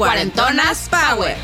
Cuarentonas Power.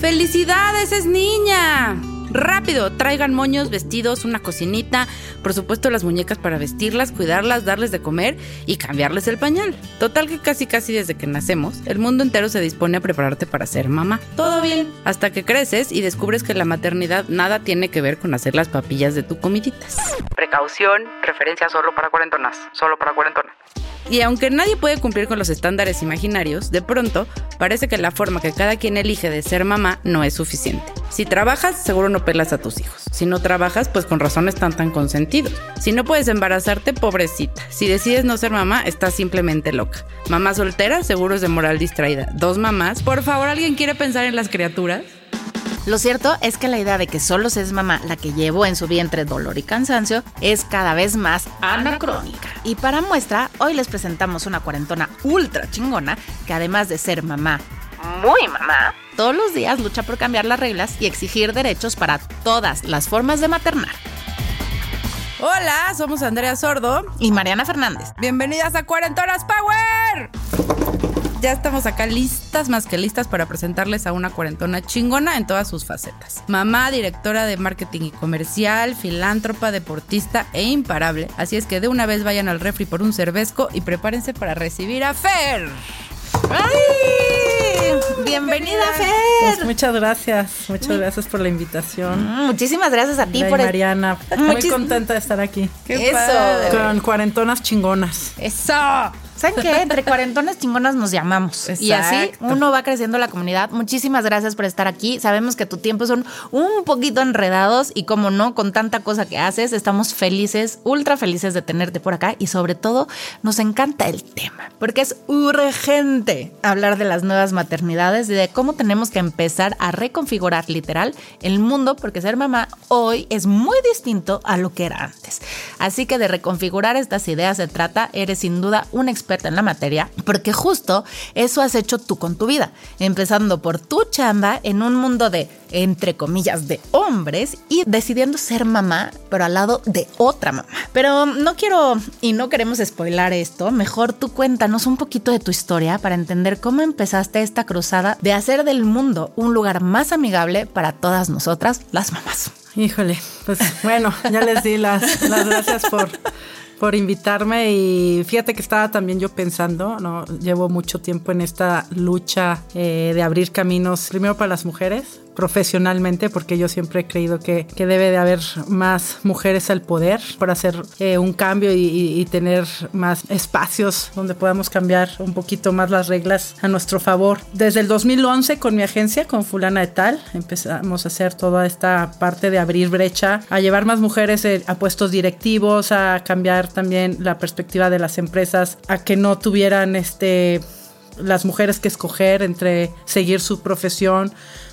¡Felicidades, es niña! Rápido, traigan moños, vestidos, una cocinita, por supuesto las muñecas para vestirlas, cuidarlas, darles de comer y cambiarles el pañal. Total que casi casi desde que nacemos, el mundo entero se dispone a prepararte para ser mamá. Todo bien, hasta que creces y descubres que la maternidad nada tiene que ver con hacer las papillas de tu comiditas. Precaución, referencia solo para cuarentonas, solo para cuarentonas. Y aunque nadie puede cumplir con los estándares imaginarios, de pronto parece que la forma que cada quien elige de ser mamá no es suficiente. Si trabajas, seguro no pelas a tus hijos. Si no trabajas, pues con razón están tan consentidos. Si no puedes embarazarte, pobrecita. Si decides no ser mamá, estás simplemente loca. Mamá soltera, seguro es de moral distraída. Dos mamás, por favor, ¿alguien quiere pensar en las criaturas? Lo cierto es que la idea de que solo se es mamá la que llevó en su vientre dolor y cansancio es cada vez más anacrónica. Y para muestra, hoy les presentamos una cuarentona ultra chingona que además de ser mamá, muy mamá, todos los días lucha por cambiar las reglas y exigir derechos para todas las formas de maternar. Hola, somos Andrea Sordo. Y Mariana Fernández. Bienvenidas a Cuarentonas Power. Ya estamos acá listas, más que listas, para presentarles a una cuarentona chingona en todas sus facetas. Mamá, directora de marketing y comercial, filántropa, deportista e imparable. Así es que de una vez vayan al refri por un cervezco y prepárense para recibir a Fer. ¡Ay! Bienvenida, Pues Fer. muchas gracias, muchas gracias por la invitación. Mm, Muchísimas gracias a ti Ay, por el- Mariana, muy Muchis- contenta de estar aquí. ¡Qué Eso. padre! Con cuarentonas chingonas. Eso. ¿Saben qué? Entre cuarentonas chingonas nos llamamos. Y así Exacto. uno va creciendo la comunidad. Muchísimas gracias por estar aquí. Sabemos que tu tiempo son un poquito enredados y como no, con tanta cosa que haces, estamos felices, ultra felices de tenerte por acá y sobre todo nos encanta el tema, porque es urgente hablar de las nuevas maternidades y de cómo tenemos que empezar a reconfigurar literal el mundo, porque ser mamá hoy es muy distinto a lo que era antes. Así que de reconfigurar estas ideas se trata, eres sin duda un experta en la materia, porque justo eso has hecho tú con tu vida, empezando por tu chamba en un mundo de, entre comillas, de hombres y decidiendo ser mamá, pero al lado de otra mamá. Pero no quiero y no queremos spoilar esto, mejor tú cuéntanos un poquito de tu historia para entender cómo empezaste esta cruzada de hacer del mundo un lugar más amigable para todas nosotras, las mamás. Híjole, pues bueno, ya les di las, las gracias por, por invitarme y fíjate que estaba también yo pensando, ¿no? Llevo mucho tiempo en esta lucha eh, de abrir caminos, primero para las mujeres, profesionalmente, porque yo siempre he creído que, que debe de haber más mujeres al poder para hacer eh, un cambio y, y- y tener más espacios donde podamos cambiar un poquito más las reglas a nuestro favor. Desde el 2011 con mi agencia, con Fulana de Tal, empezamos a hacer toda esta parte de abrir brecha, a llevar más mujeres eh, a puestos directivos, a cambiar también la perspectiva de las empresas, a que no tuvieran este las mujeres que escoger entre seguir su profesión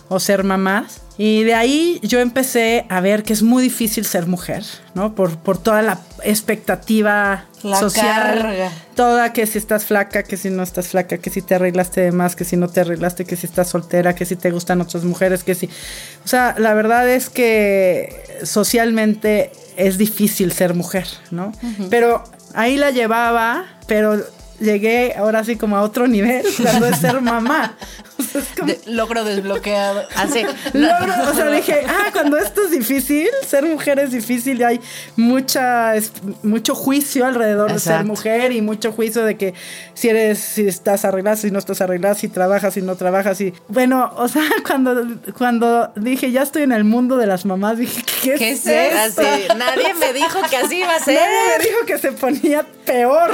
o ser mamás. Y de ahí yo empecé a ver que es muy difícil ser mujer, ¿no? Por, por toda la expectativa La social. carga. Toda que si estás flaca, que si no estás flaca, que si te arreglaste de más, que si no te arreglaste, que si estás soltera, que si te gustan otras mujeres, que si... O sea, la verdad es que socialmente es difícil ser mujer, ¿no? Pero ahí la llevaba, pero llegué ahora sí como a otro nivel, cuando es ser mamá. De- logro desbloqueado. Así. Logro- o sea, dije, ah, cuando esto es difícil, ser mujer es difícil y hay mucha, es- mucho juicio alrededor de ser mujer y mucho juicio de que si eres, si estás arreglada, si no estás arreglada, si trabajas, si no trabajas. Y bueno, o sea, cuando, cuando dije, ya estoy en el mundo de las mamás, dije, ¿qué, ¿Qué es es esto? así? Nadie me dijo que así iba a ser. Nadie me dijo que se ponía peor.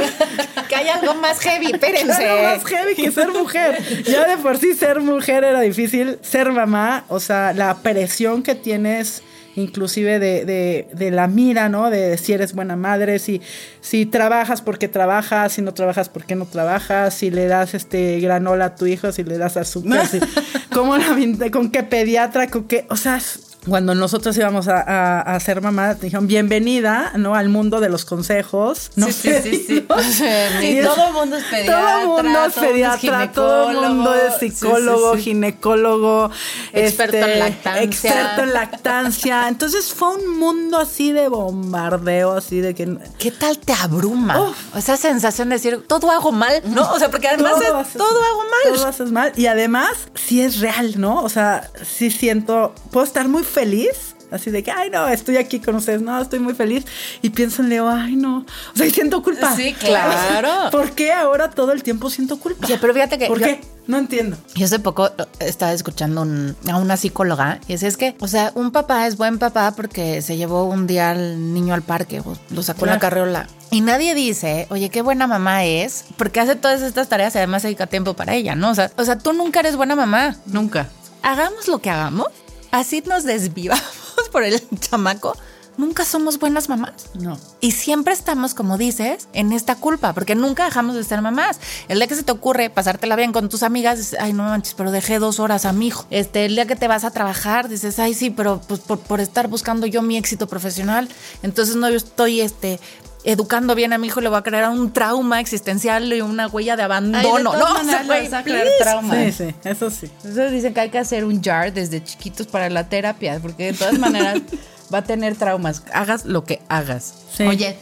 Que hay algo más heavy, espérense. Era más heavy que ser mujer. Ya de por sí ser mujer era difícil. Ser mamá, o sea, la presión que tienes inclusive de, de, de la mira, ¿no? De si eres buena madre, si, si trabajas porque trabajas, si no trabajas porque no trabajas, si le das este granola a tu hijo, si le das azúcar, si, cómo la, con qué pediatra, con qué, o sea, es- cuando nosotros íbamos a, a, a ser mamá, te dijeron bienvenida, ¿no? Al mundo de los consejos. No Sí, sí, sí, sí. Sí, todo el mundo es pediatra. todo el mundo es pediatra, todo el mundo es psicólogo, Sí, sí, sí. ginecólogo, Experto en lactancia. experto en lactancia. Entonces fue un mundo así de bombardeo, así de que ¿Qué tal te abruma? Uf. Esa sensación de decir, todo hago mal, ¿no? O sea, porque además es, haces- todo hago mal. Todo haces mal. Y además, sí es real, ¿no? O sea, sí siento, puedo estar muy feliz. Así de que, ay, no, estoy aquí con ustedes, no, estoy muy feliz. Y pienso en Leo, ay, no. O sea, y siento culpa. Sí, claro. ¿Por qué ahora todo el tiempo siento culpa? Oye, pero fíjate que ¿Por yo- qué? No entiendo. Yo hace poco eh, estaba escuchando un- a una psicóloga y decía, es que, o sea, un papá es buen papá porque se llevó un día al niño al parque o lo sacó en la Claro. carriola. Y nadie dice, oye, qué buena mamá es, porque hace todas estas tareas y además dedica tiempo para ella, ¿no? O sea, o sea, tú nunca eres buena mamá. Nunca. Hagamos lo que hagamos, así nos desvivamos por el chamaco. Nunca somos buenas mamás. No. Y siempre estamos, como dices, en esta culpa, porque nunca dejamos de ser mamás. El día que se te ocurre pasártela bien con tus amigas, dices, ay, no manches, pero dejé dos horas a mi hijo. Este, el día que te vas a trabajar, dices, ay, sí, pero pues por, por estar buscando yo mi éxito profesional, entonces no yo estoy, este, educando bien a mi hijo, le voy a crear un trauma existencial y una huella de abandono. no, o sea, güey, crear please. trauma. Sí, sí, eso sí. Entonces dicen que hay que hacer un jar desde chiquitos para la terapia, porque de todas maneras va a tener traumas. Hagas lo que hagas. Sí. Oye,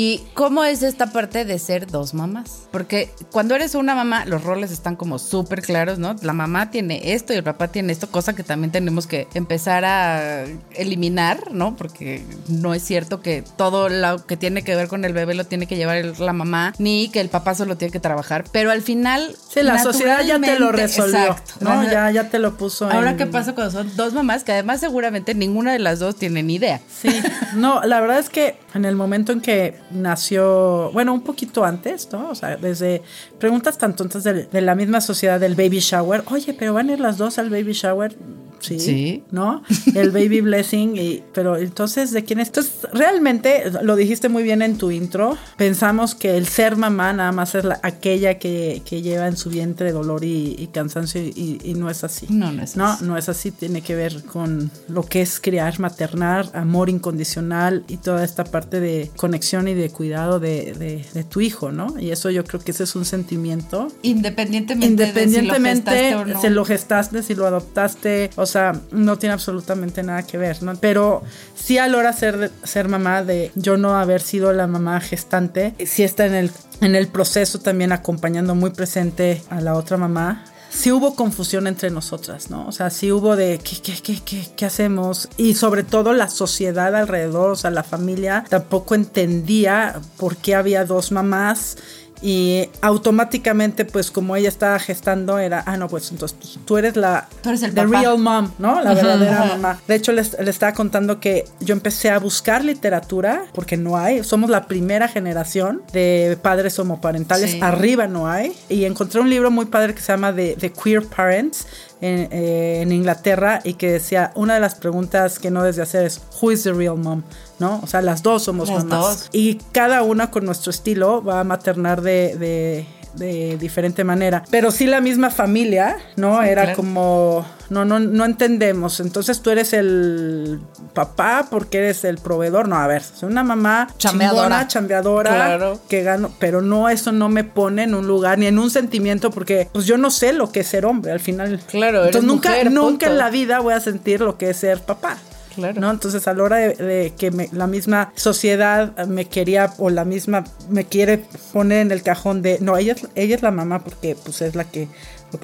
¿y cómo es esta parte de ser dos mamás? Porque cuando eres una mamá, los roles están como súper claros, ¿no? La mamá tiene esto y el papá tiene esto, cosa que también tenemos que empezar a eliminar, ¿no? Porque no es cierto que todo lo que tiene que ver con el bebé lo tiene que llevar la mamá, ni que el papá solo tiene que trabajar. Pero al final... Sí, la sociedad ya te lo resolvió, Exacto. ¿no? Ya, ya te lo puso Ahora, en- ¿qué pasa cuando son dos mamás que además seguramente ninguna de las dos tiene ni idea? Sí, no, la verdad es que en el momento en que nació, bueno, un poquito antes, ¿no? O sea, desde preguntas tan tontas del- de, la misma sociedad del baby shower, oye, pero van a ir las dos al baby shower, sí, Sí. ¿no? El baby blessing, y, pero entonces, ¿de quién es? Entonces, realmente, lo dijiste muy bien en tu intro, pensamos que el ser mamá nada más es la- aquella que, que lleva en su vientre dolor y, y cansancio y, y no es así. No, no es No, así. no es así, tiene que ver con lo que es criar, maternar, amor incondicional y toda esta parte de conexión y de cuidado de, de- de tu hijo, ¿no? Y eso yo creo que ese es un sentimiento. Independientemente, Independientemente de si lo gestaste o no. si lo gestaste, si lo adoptaste, o sea, no tiene absolutamente nada que ver, ¿no? Pero sí a la hora ser, ser mamá de yo no haber sido la mamá gestante, sí está en el, en el proceso también acompañando muy presente a la otra mamá. Sí hubo confusión entre nosotras, ¿no? O sea, sí hubo de ¿qué, qué, qué, qué, qué hacemos? Y sobre todo la sociedad alrededor, o sea, la familia tampoco entendía por qué había dos mamás y automáticamente, pues como ella estaba gestando, era, ah, no, pues entonces pues, tú eres la Tú eres el the papá. real mom, ¿no? La verdadera mamá. De hecho, les, les estaba contando que yo empecé a buscar literatura, porque no hay, somos la primera generación de padres homoparentales, Sí. arriba no hay, y encontré un libro muy padre que se llama The, The Queer Parents. En, eh, en Inglaterra y que decía una de las preguntas que no debes de hacer es who is the real mom no o sea las dos somos Las mamás. dos. y cada una con nuestro estilo va a maternar de, de, de diferente manera. Pero sí la misma familia, ¿no? Era claro. como, no, no, no entendemos. Entonces tú eres el papá porque eres el proveedor. No, a ver, soy una mamá Chambeadora. chingona, chambeadora, Claro. que gano, pero no, eso no me pone en un lugar ni en un sentimiento porque pues yo no sé lo que es ser hombre al final. Claro, eres Entonces nunca, mujer, nunca en la vida voy a sentir lo que es ser papá. Claro. ¿no? Entonces a la hora de, de que me- la misma sociedad me quería o la misma me quiere poner en el cajón de no ella es, ella es la mamá porque pues es la que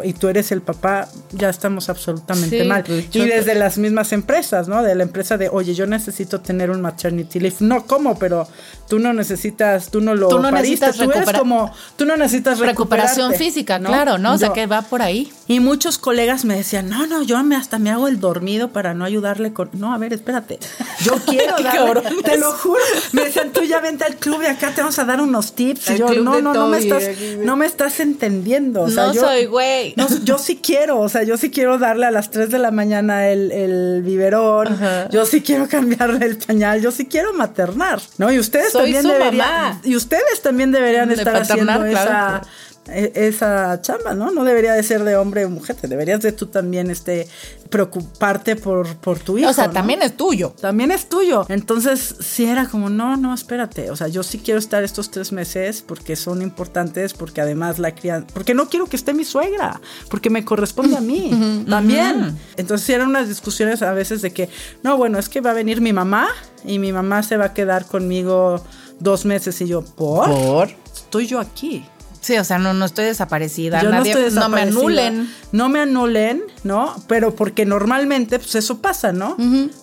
y tú eres el papá, ya estamos absolutamente Sí, mal. pues, Y choca. desde las mismas empresas, ¿no? De la empresa de, oye, yo necesito tener un maternity leave. No, ¿cómo? Pero tú no necesitas, tú no lo Tú no pariste, necesitas tú eres como, tú no necesitas Recuperación física, claro, ¿no? O sea, que va por ahí. y muchos colegas me decían, no, no, yo me hasta me hago el dormido para no ayudarle con... No, a ver, espérate. Yo quiero darle, te lo juro. Me decían, tú ya vente al club y acá te vamos a dar unos tips. Y yo, no, no, no me estás, no me estás entendiendo. O sea, no yo, soy güey. no, yo sí quiero, o sea, yo sí quiero darle a las 3 de la mañana el, el biberón, Ajá. yo sí quiero cambiarle el pañal, yo sí quiero maternar, ¿no? Y ustedes Soy también deberían, mamá. y ustedes también deberían De estar haciendo paternar, esa, claro. e- esa chamba, ¿no? No debería de ser de hombre o mujer, te deberías de tú también este preocuparte por, por tu hijo. o sea, ¿no? también es tuyo. también es tuyo. Entonces, sí era como, no, no, espérate. O sea, yo sí quiero estar estos tres meses porque son importantes, porque además la crianza, porque no quiero que esté mi suegra, porque me corresponde a mí también. Entonces, sí eran unas discusiones a veces de que, no, bueno, es que va a venir mi mamá y mi mamá se va a quedar conmigo dos meses y yo, ¿por? Por. Estoy yo aquí. Sí, o sea, no, no estoy desaparecida. Yo Nadie, no estoy no me desaparecida. anulen. No me anulen, ¿no? Pero porque normalmente, pues eso pasa, ¿no?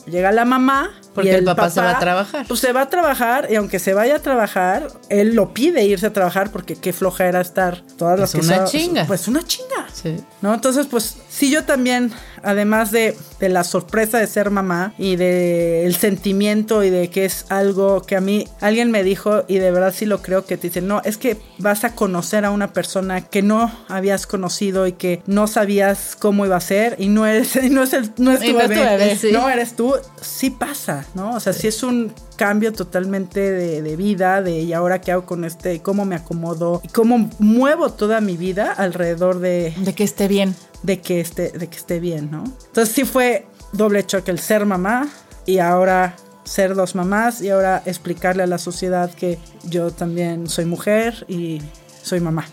Llega la mamá. Porque y el papá se va a trabajar. Pues se va a trabajar y aunque se vaya a trabajar, él lo pide irse a trabajar porque qué floja era estar todas las Pues que una sea- chinga. Pues una chinga. Sí. ¿No? Entonces, pues sí, yo también, además de, de la sorpresa de ser mamá y de el sentimiento y de que es algo que a mí alguien me dijo y de verdad sí lo creo que te dicen, no, es que vas a conocer a una persona que no habías conocido y que no sabías cómo iba a ser y no eres, y no es, el, no es tu bebé, no eres tú, sí pasa, ¿no? O sea, sí es un cambio totalmente de, de vida, de y ahora qué hago con este, cómo me acomodo y cómo muevo toda mi vida alrededor de, De que esté bien. de que esté, de que esté bien, ¿no? Entonces sí fue doble choque el ser mamá y ahora ser dos mamás y ahora explicarle a la sociedad que yo también soy mujer y soy mamá,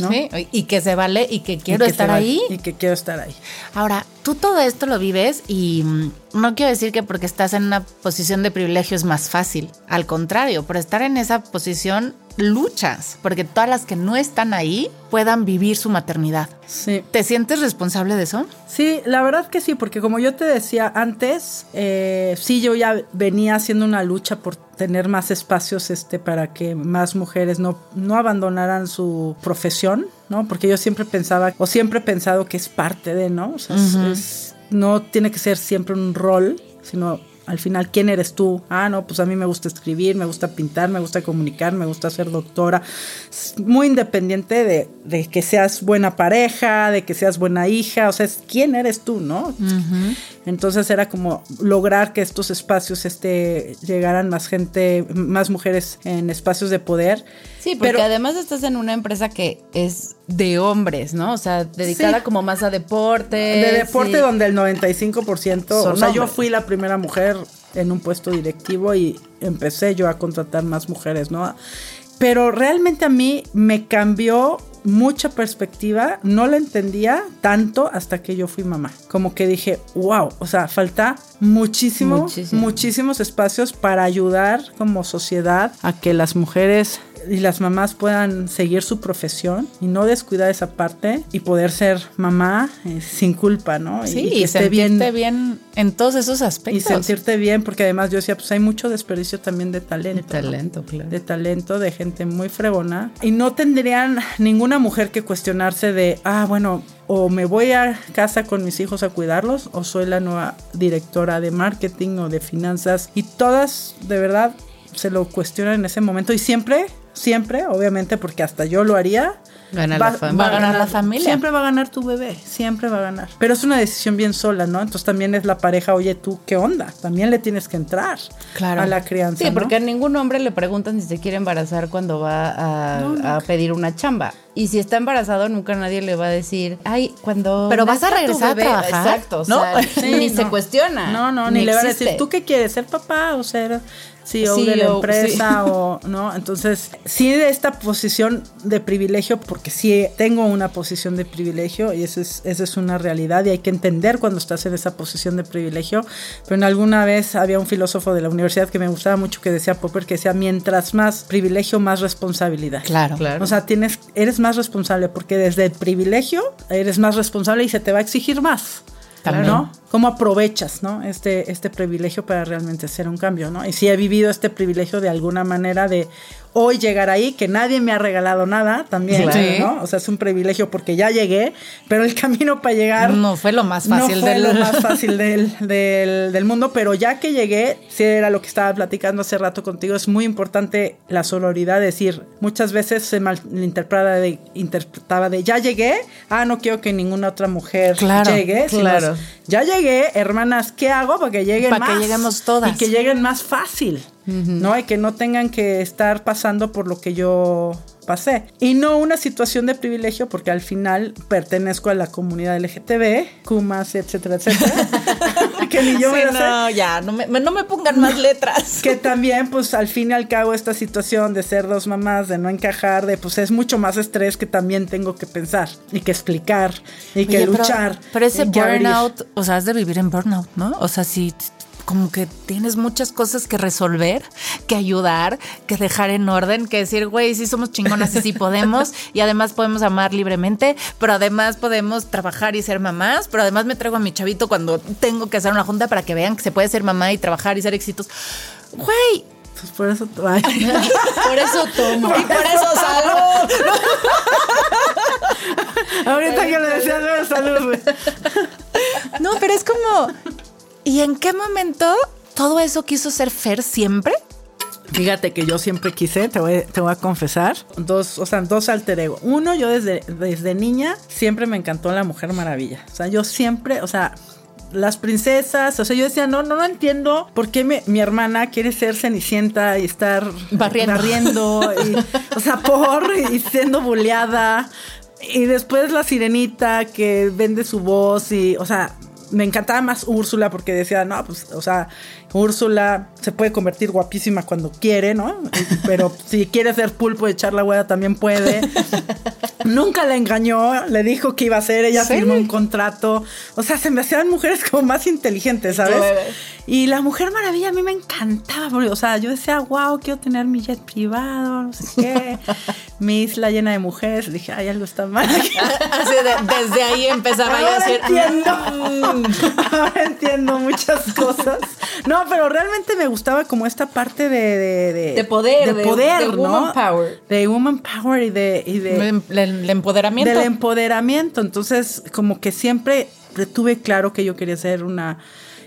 ¿no? Sí, y que se vale y que Y quiero que estar ahí. Y que quiero estar ahí. Ahora, tú todo esto lo vives y mm, no quiero decir que porque estás en una posición de privilegio es más fácil. Al contrario, por estar en esa posición luchas, porque todas las que no están ahí puedan vivir su maternidad. Sí. ¿Te sientes responsable de eso? Sí, la verdad que sí, porque como yo te decía antes, eh, sí, yo ya venía haciendo una lucha por tener más espacios este, para que más mujeres no, no abandonaran su profesión, ¿no? Porque yo siempre pensaba, o siempre he pensado que es parte de, ¿no? O sea, es- es- no tiene que ser siempre un rol, sino al final, ¿quién eres tú? Ah, no, pues a mí me gusta escribir, me gusta pintar, me gusta comunicar, me gusta ser doctora. Es muy independiente de, de que seas buena pareja, de que seas buena hija, o sea, es quién eres tú, ¿no? Entonces era como lograr que estos espacios este, llegaran más gente, más mujeres en espacios de poder. Sí, porque Pero- además estás en una empresa que es de hombres, ¿no? O sea, dedicada Sí. como más a deporte. de deporte sí. donde el 95%, Son o sea, yo fui la primera mujer en un puesto directivo y empecé yo a contratar más mujeres, ¿no? Pero realmente a mí me cambió mucha perspectiva, no la entendía tanto hasta que yo fui mamá. Como que dije, wow, o sea, falta muchísimo, Muchísimo. muchísimos espacios para ayudar como sociedad a que las mujeres y las mamás puedan seguir su profesión y no descuidar esa parte y poder ser mamá eh, sin culpa, ¿no? Sí, y, y, que esté sentirte bien bien en todos esos y aspectos. sentirte bien, porque además yo decía, pues hay mucho desperdicio también de talento. De ¿no? talento, claro. de talento, de gente muy fregona. Y no tendrían ninguna mujer que cuestionarse de, ah, bueno, o me voy a casa con mis hijos a cuidarlos, o soy la nueva directora de marketing o de finanzas. Y todas, de verdad, se lo cuestionan en ese momento. Y siempre, siempre, obviamente, porque hasta yo lo haría. Gana la familia. Va a ganar la familia. Siempre va a ganar tu bebé, siempre va a ganar. Pero es una decisión bien sola, ¿no? Entonces también es la pareja, oye, tú, ¿qué onda? También le tienes que entrar Claro. a la crianza. Sí, ¿no? porque a ningún hombre le preguntan si se quiere embarazar cuando va a, a pedir una chamba. Y si está embarazado, nunca nadie le va a decir, ay, cuando. Pero vas a regresar a bebé", trabajar, Exacto, o ¿no? sea, Sí, ni se cuestiona. No, no, ni, le van a decir. ¿tú qué quieres? ¿Ser papá o ser CEO, de la CEO, empresa? O, ¿no? Entonces, sí de esta posición de privilegio, porque sí tengo una posición de privilegio y eso es, esa es una realidad y hay que entender cuando estás en esa posición de privilegio. Pero en alguna vez había un filósofo de la universidad que me gustaba mucho que decía Popper, que decía, mientras más privilegio, más responsabilidad. Claro. Claro. O sea, tienes, eres más responsable porque desde el privilegio eres más responsable y se te va a exigir más. También. ¿no? ¿Cómo aprovechas, ¿no? Este, este privilegio para realmente hacer un cambio, ¿no? Y si he vivido este privilegio de alguna manera de hoy llegar ahí, que nadie me ha regalado nada también, Claro. ¿no? O sea, es un privilegio porque ya llegué, pero el camino para llegar No fue lo más fácil no fue del- lo más fácil del, del, del mundo, pero ya que llegué, sí era lo que estaba platicando hace rato contigo, es muy importante la sororidad, decir, muchas veces se malinterpretaba de, interpretaba de ya llegué, ah, no quiero que ninguna otra mujer Claro, llegue, claro. ya llegué, hermanas, ¿qué hago para que lleguen Para que más? lleguemos todas. Y que lleguen más fácil, ¿no? Y que no tengan que estar pasando por lo que yo pasé. Y no una situación de privilegio, porque al final pertenezco a la comunidad LGTB, Kumas, etcétera, etcétera. que ni yo Sí, me sé. no, ya, no me, no me pongan más letras. Que también, pues al fin y al cabo, esta situación de ser dos mamás, de no encajar, de pues es mucho más estrés que también tengo que pensar y que explicar y que Oye, pero- luchar. Pero, ese abrir. burnout, o sea, has de vivir en burnout, ¿no? O sea, si como que tienes muchas cosas que resolver, que ayudar, que dejar en orden, que decir, güey, sí somos chingonas y sí podemos, y además podemos amar libremente, pero además podemos trabajar y ser mamás, pero además me traigo a mi chavito cuando tengo que hacer una junta para que vean que se puede ser mamá y trabajar y ser exitoso. Güey, Pues por eso. ay. por eso tomo y por eso salgo. Ahorita que le decía "No, salud, güey. No, pero es como, ¿y en qué momento todo eso quiso ser Fer siempre? Fíjate que yo siempre quise, te voy, te voy a confesar, dos, o sea, dos alter ego. Uno, yo desde, desde niña siempre me encantó la Mujer Maravilla. O sea, yo siempre, o sea, las princesas, o sea, yo decía, no, no, no entiendo por qué mi, mi hermana quiere ser cenicienta y estar Barriendo. barriendo, y, o sea, por y siendo buleada. Y después la sirenita que vende su voz y, o sea, me encantaba más Úrsula porque decía, no, pues, o sea, Úrsula se puede convertir guapísima cuando quiere, ¿no? Pero si quiere ser pulpo y echar la hueá también puede. Nunca la engañó, le dijo que iba a ser, ella Sí. firmó un contrato. O sea, se me hacían mujeres como más inteligentes, ¿sabes? Y la Mujer Maravilla a mí me encantaba, porque, o sea, yo decía, wow, quiero tener mi jet privado, no sé qué, mi isla llena de mujeres. Dije, ay, algo está mal. aquí". Así de- desde ahí empezaba yo a decir, entiendo. "Mm". Ahora entiendo muchas cosas. No, pero realmente me gustaba como esta parte de... De, de- De poder, de de- poder, de ¿no? woman power. De woman power y de... Y de El, el empoderamiento. del empoderamiento. Entonces, como que siempre tuve claro que yo quería ser una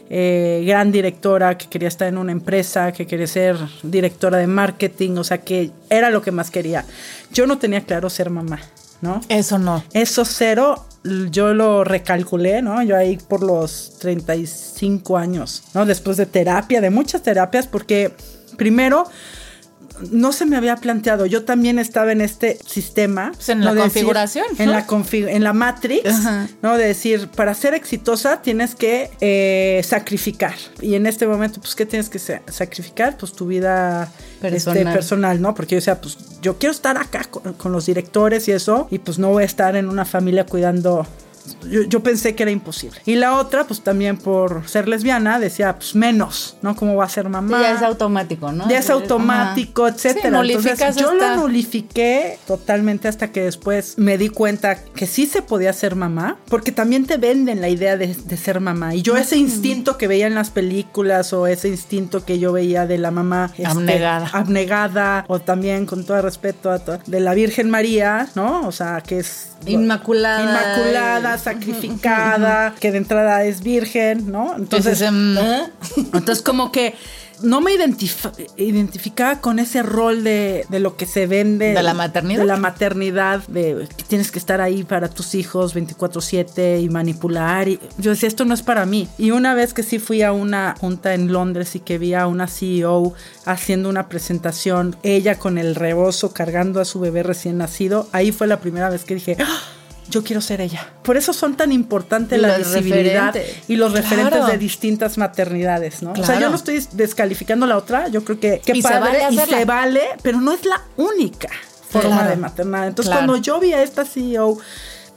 eh, gran directora, que quería estar en una empresa, que quería ser directora de marketing, o sea, que era lo que más quería. Yo no tenía claro ser mamá, ¿no? Eso no. Eso cero, yo lo recalculé, ¿no? Yo ahí por los 35 años, ¿no? Después de terapia, de muchas terapias, porque primero no se me había planteado, yo también estaba en este sistema. Pues en ¿no? la decir- configuración, en la en la Matrix, Ajá. ¿no? De decir, para ser exitosa tienes que eh, sacrificar. Y en este momento, pues, ¿qué tienes que sa- sacrificar? Pues tu vida Personal. este, personal, ¿no? Porque yo decía, pues yo quiero estar acá con, con los directores y eso, y pues no voy a estar en una familia cuidando. Yo, yo pensé que era imposible. Y la otra, pues también por ser lesbiana, decía, pues menos, ¿no? ¿Cómo va a ser mamá? Ya es automático, ¿no? Ya es automático, etcétera. Sí, nulificas Entonces, yo hasta- lo nulifiqué totalmente hasta que después me di cuenta que sí se podía ser mamá, porque también te venden la idea de, de ser mamá. Y yo ese instinto que veía en las películas o ese instinto que yo veía de la mamá este, Abnegada. abnegada, o también con todo respeto a to- de la Virgen María, ¿no? O sea, que es Inmaculada. inmaculada, sacrificada, que de entrada es virgen, ¿no? Entonces, em, entonces como que no me identif- identificaba con ese rol de, de lo que se vende. ¿De la maternidad? De la maternidad, de que tienes que estar ahí para tus hijos 24/7 y manipular. Y yo decía, esto no es para mí. Y una vez que sí fui a una junta en Londres y que vi a una CEO haciendo una presentación, ella con el rebozo cargando a su bebé recién nacido, ahí fue la primera vez que dije... "Ah, Yo quiero ser ella. Por eso son tan importantes la visibilidad y los Claro. referentes de distintas maternidades, ¿no? O sea, yo no estoy descalificando la otra, yo creo que, que Y se padre vale y hacerla. se vale, pero no es la única forma Claro. de maternar. Entonces, cuando yo vi a esta CEO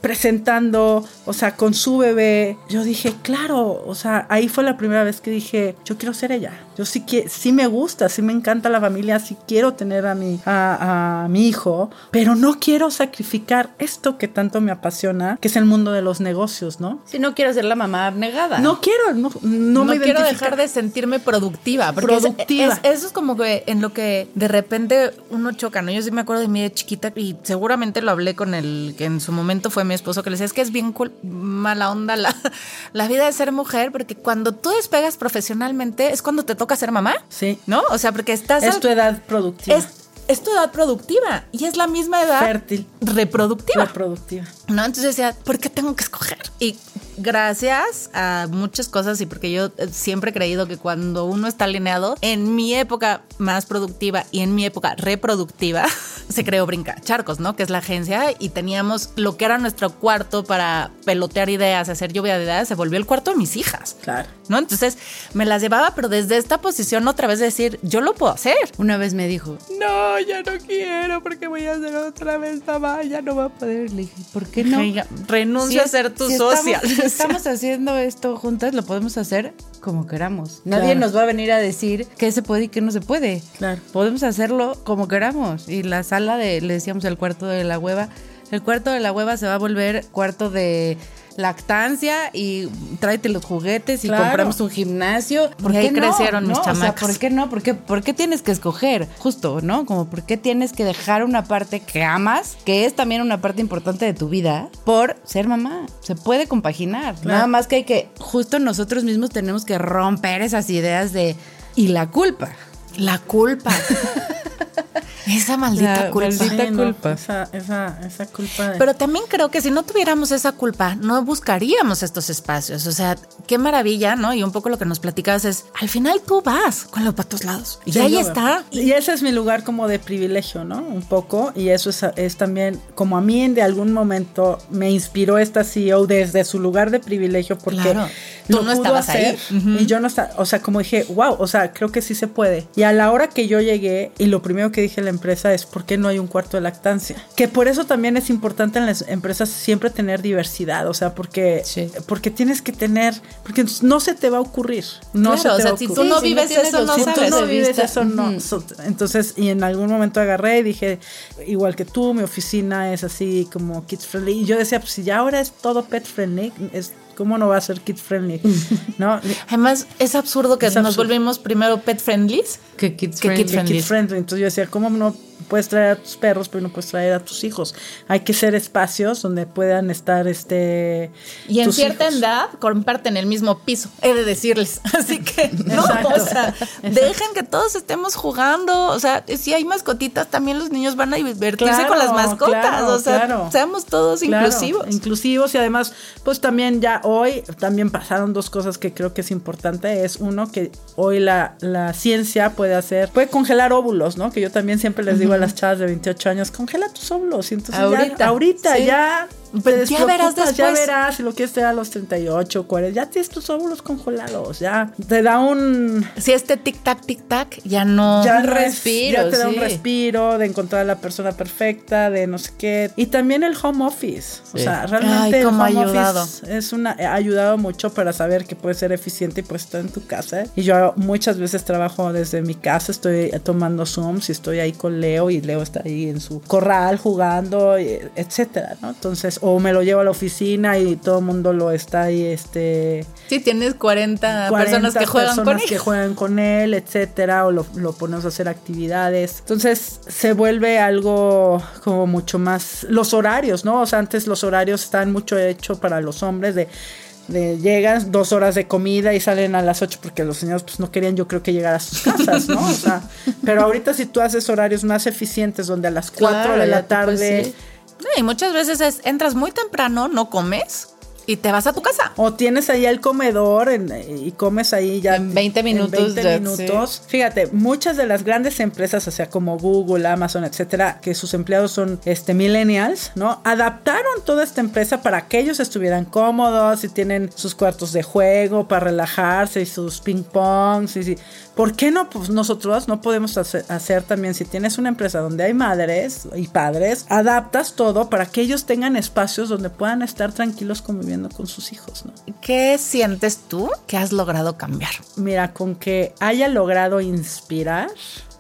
presentando, o sea, con su bebé, yo dije, claro, o sea, ahí fue la primera vez que dije, yo quiero ser ella. Yo sí que sí me gusta, sí me encanta la familia, sí quiero tener a mi, a, a mi hijo, pero no quiero sacrificar esto que tanto me apasiona, que es el mundo de los negocios, ¿no? Si no quiero ser la mamá abnegada. No quiero, no, no, me quiero dejar de sentirme productiva. Porque es- Productiva. es- eso es como que en lo que de repente uno choca, ¿no? Yo sí me acuerdo de mí de chiquita y seguramente lo hablé con el que en su momento fue mi esposo, que le decía, es que es bien cool- mala onda la, la vida de ser mujer, porque cuando tú despegas profesionalmente es cuando te toca ser mamá, Sí. ¿no? O sea, porque estás... Es al- tu edad productiva. es, es tu edad productiva y es la misma edad Fértil. reproductiva. reproductiva. ¿no? Entonces decía, ¿por qué tengo que escoger? Y gracias a muchas cosas y porque yo eh, siempre he creído que cuando uno está alineado, en mi época más productiva y en mi época reproductiva, se creó Brinca Charcos, ¿no? Que es la agencia y teníamos lo que era nuestro cuarto para pelotear ideas, hacer lluvia de ideas, se volvió el cuarto de mis hijas. Claro. ¿No? Entonces me las llevaba, pero desde esta posición otra vez decir, yo lo puedo hacer. Una vez me dijo, no, ya no quiero porque voy a hacer otra vez mamá, ya no va a poder. Le dije, ¿por qué no? Renuncio Si a ser tu si socia. Estamos, si estamos haciendo esto juntas, lo podemos hacer como queramos. Nadie Claro. nos va a venir a decir qué se puede y qué no se puede. Claro. Podemos hacerlo como queramos. Y la sala de, le decíamos el cuarto de la hueva, el cuarto de la hueva se va a volver cuarto de lactancia y tráete los juguetes y Claro. compramos un gimnasio. ¿Por Y ahí qué no? crecieron mis ¿No? O sea, chamacas. ¿por qué no? ¿Por qué, ¿Por qué tienes que escoger? Justo, ¿no? Como por qué tienes que dejar una parte que amas, que es también una parte importante de tu vida, por ser mamá. Se puede compaginar. Nada más que hay que, justo nosotros mismos tenemos que romper esas ideas de, y la culpa. La culpa. Esa maldita La culpa. maldita Sí, no, culpa. Esa, esa, esa culpa de... Pero también creo que si no tuviéramos esa culpa, no buscaríamos estos espacios. O sea, qué maravilla, ¿no? Y un poco lo que nos platicabas es, al final tú vas con los patos lados. Y Sí, ahí está. Y ese es mi lugar como de privilegio, ¿no? Un poco. Y eso es, es también, como a mí en de algún momento me inspiró esta CEO desde su lugar de privilegio porque Claro. Tú lo no pudo estabas ahí. hacer. Y yo no estaba, o sea, como dije, wow, o sea, creo que sí se puede. Y a la hora que yo llegué, y lo primero que dije a la empresa es, ¿por qué no hay un cuarto de lactancia? Que por eso también es importante en las empresas siempre tener diversidad, o sea, porque, Sí. porque tienes que tener, porque no se te va a ocurrir. No Claro, se te o sea, va a si tú ocurrir. no Sí, si vives no tienes eso, no Si sabes. tú no vives vista. eso, no. So- Entonces, y en algún momento agarré y dije, igual que tú, mi oficina es así como kids friendly. Y yo decía, pues si ya ahora es todo pet friendly, es, ¿cómo no va a ser kids friendly? ¿No? Además, es absurdo que Es nos absurdo. volvimos primero pet friendly. Que kids Que friendly. friendly. Kid friendly. Entonces yo decía, ¿cómo no puedes traer a tus perros, pero no puedes traer a tus hijos? Hay que ser espacios donde puedan estar este Y en cierta hijos. edad comparten el mismo piso, he de decirles. Así que no, o sea, dejen que todos estemos jugando. O sea, si hay mascotitas, también los niños van a divertirse Claro, con las mascotas. claro, o sea, claro. seamos todos inclusivos. Inclusivos y además, pues también ya hoy también pasaron dos cosas que creo que es importante. Es uno que hoy la, la ciencia puede hacer, puede congelar óvulos, ¿no? Que yo también siempre les digo a las chavas de 28 años, congela tus óvulos. Y entonces Ahorita, ya, ahorita sí. ya ya verás despreocupas, Ya después. verás si lo quieres tener a los 38, 40, ya tienes tus óvulos congelados, ya te da un... Si este tic-tac, tic-tac, ya no. Ya Un respiro, ya te da un sí. respiro de encontrar a la persona perfecta, de no sé qué. Y también el home office. O sea, realmente Ay, el home ayudado. office es una, ha ayudado mucho para saber que puedes ser eficiente y puedes estar en tu casa. Y yo muchas veces trabajo desde mi casa, estoy tomando Zooms y estoy ahí con Leo y Leo está ahí en su corral jugando, etcétera, ¿no? Entonces, o me lo llevo a la oficina y todo el mundo lo está ahí, este... Sí, tienes 40, 40 personas que juegan con él. que juegan con él, etcétera, o lo, lo ponemos a hacer actividades. Entonces se vuelve algo como mucho más los horarios, ¿no? O sea, antes los horarios están mucho hecho para los hombres de de llegan dos horas de comida y salen a las ocho porque los señores pues no querían yo creo que llegar a sus casas, ¿no? O sea, pero ahorita si tú haces horarios más eficientes donde a las cuatro Claro, de la tarde ir. No, y muchas veces es, entras muy temprano, no comes y te vas a tu casa. O tienes ahí el comedor en- y comes ahí ya. En 20 minutos En 20 ya, minutos. Fíjate, muchas de las grandes empresas, o sea, como Google, Amazon, etcétera, que sus empleados son este, millennials, ¿no? Adaptaron toda esta empresa para que ellos estuvieran cómodos y tienen sus cuartos de juego para relajarse y sus ping pongs. Y, sí. ¿Por qué no? Pues nosotros no podemos hacer, hacer también, si tienes una empresa donde hay madres y padres, adaptas todo para que ellos tengan espacios donde puedan estar tranquilos conviviendo con sus hijos, ¿no? ¿Qué sientes tú que has logrado cambiar? Mira, con que haya logrado inspirar,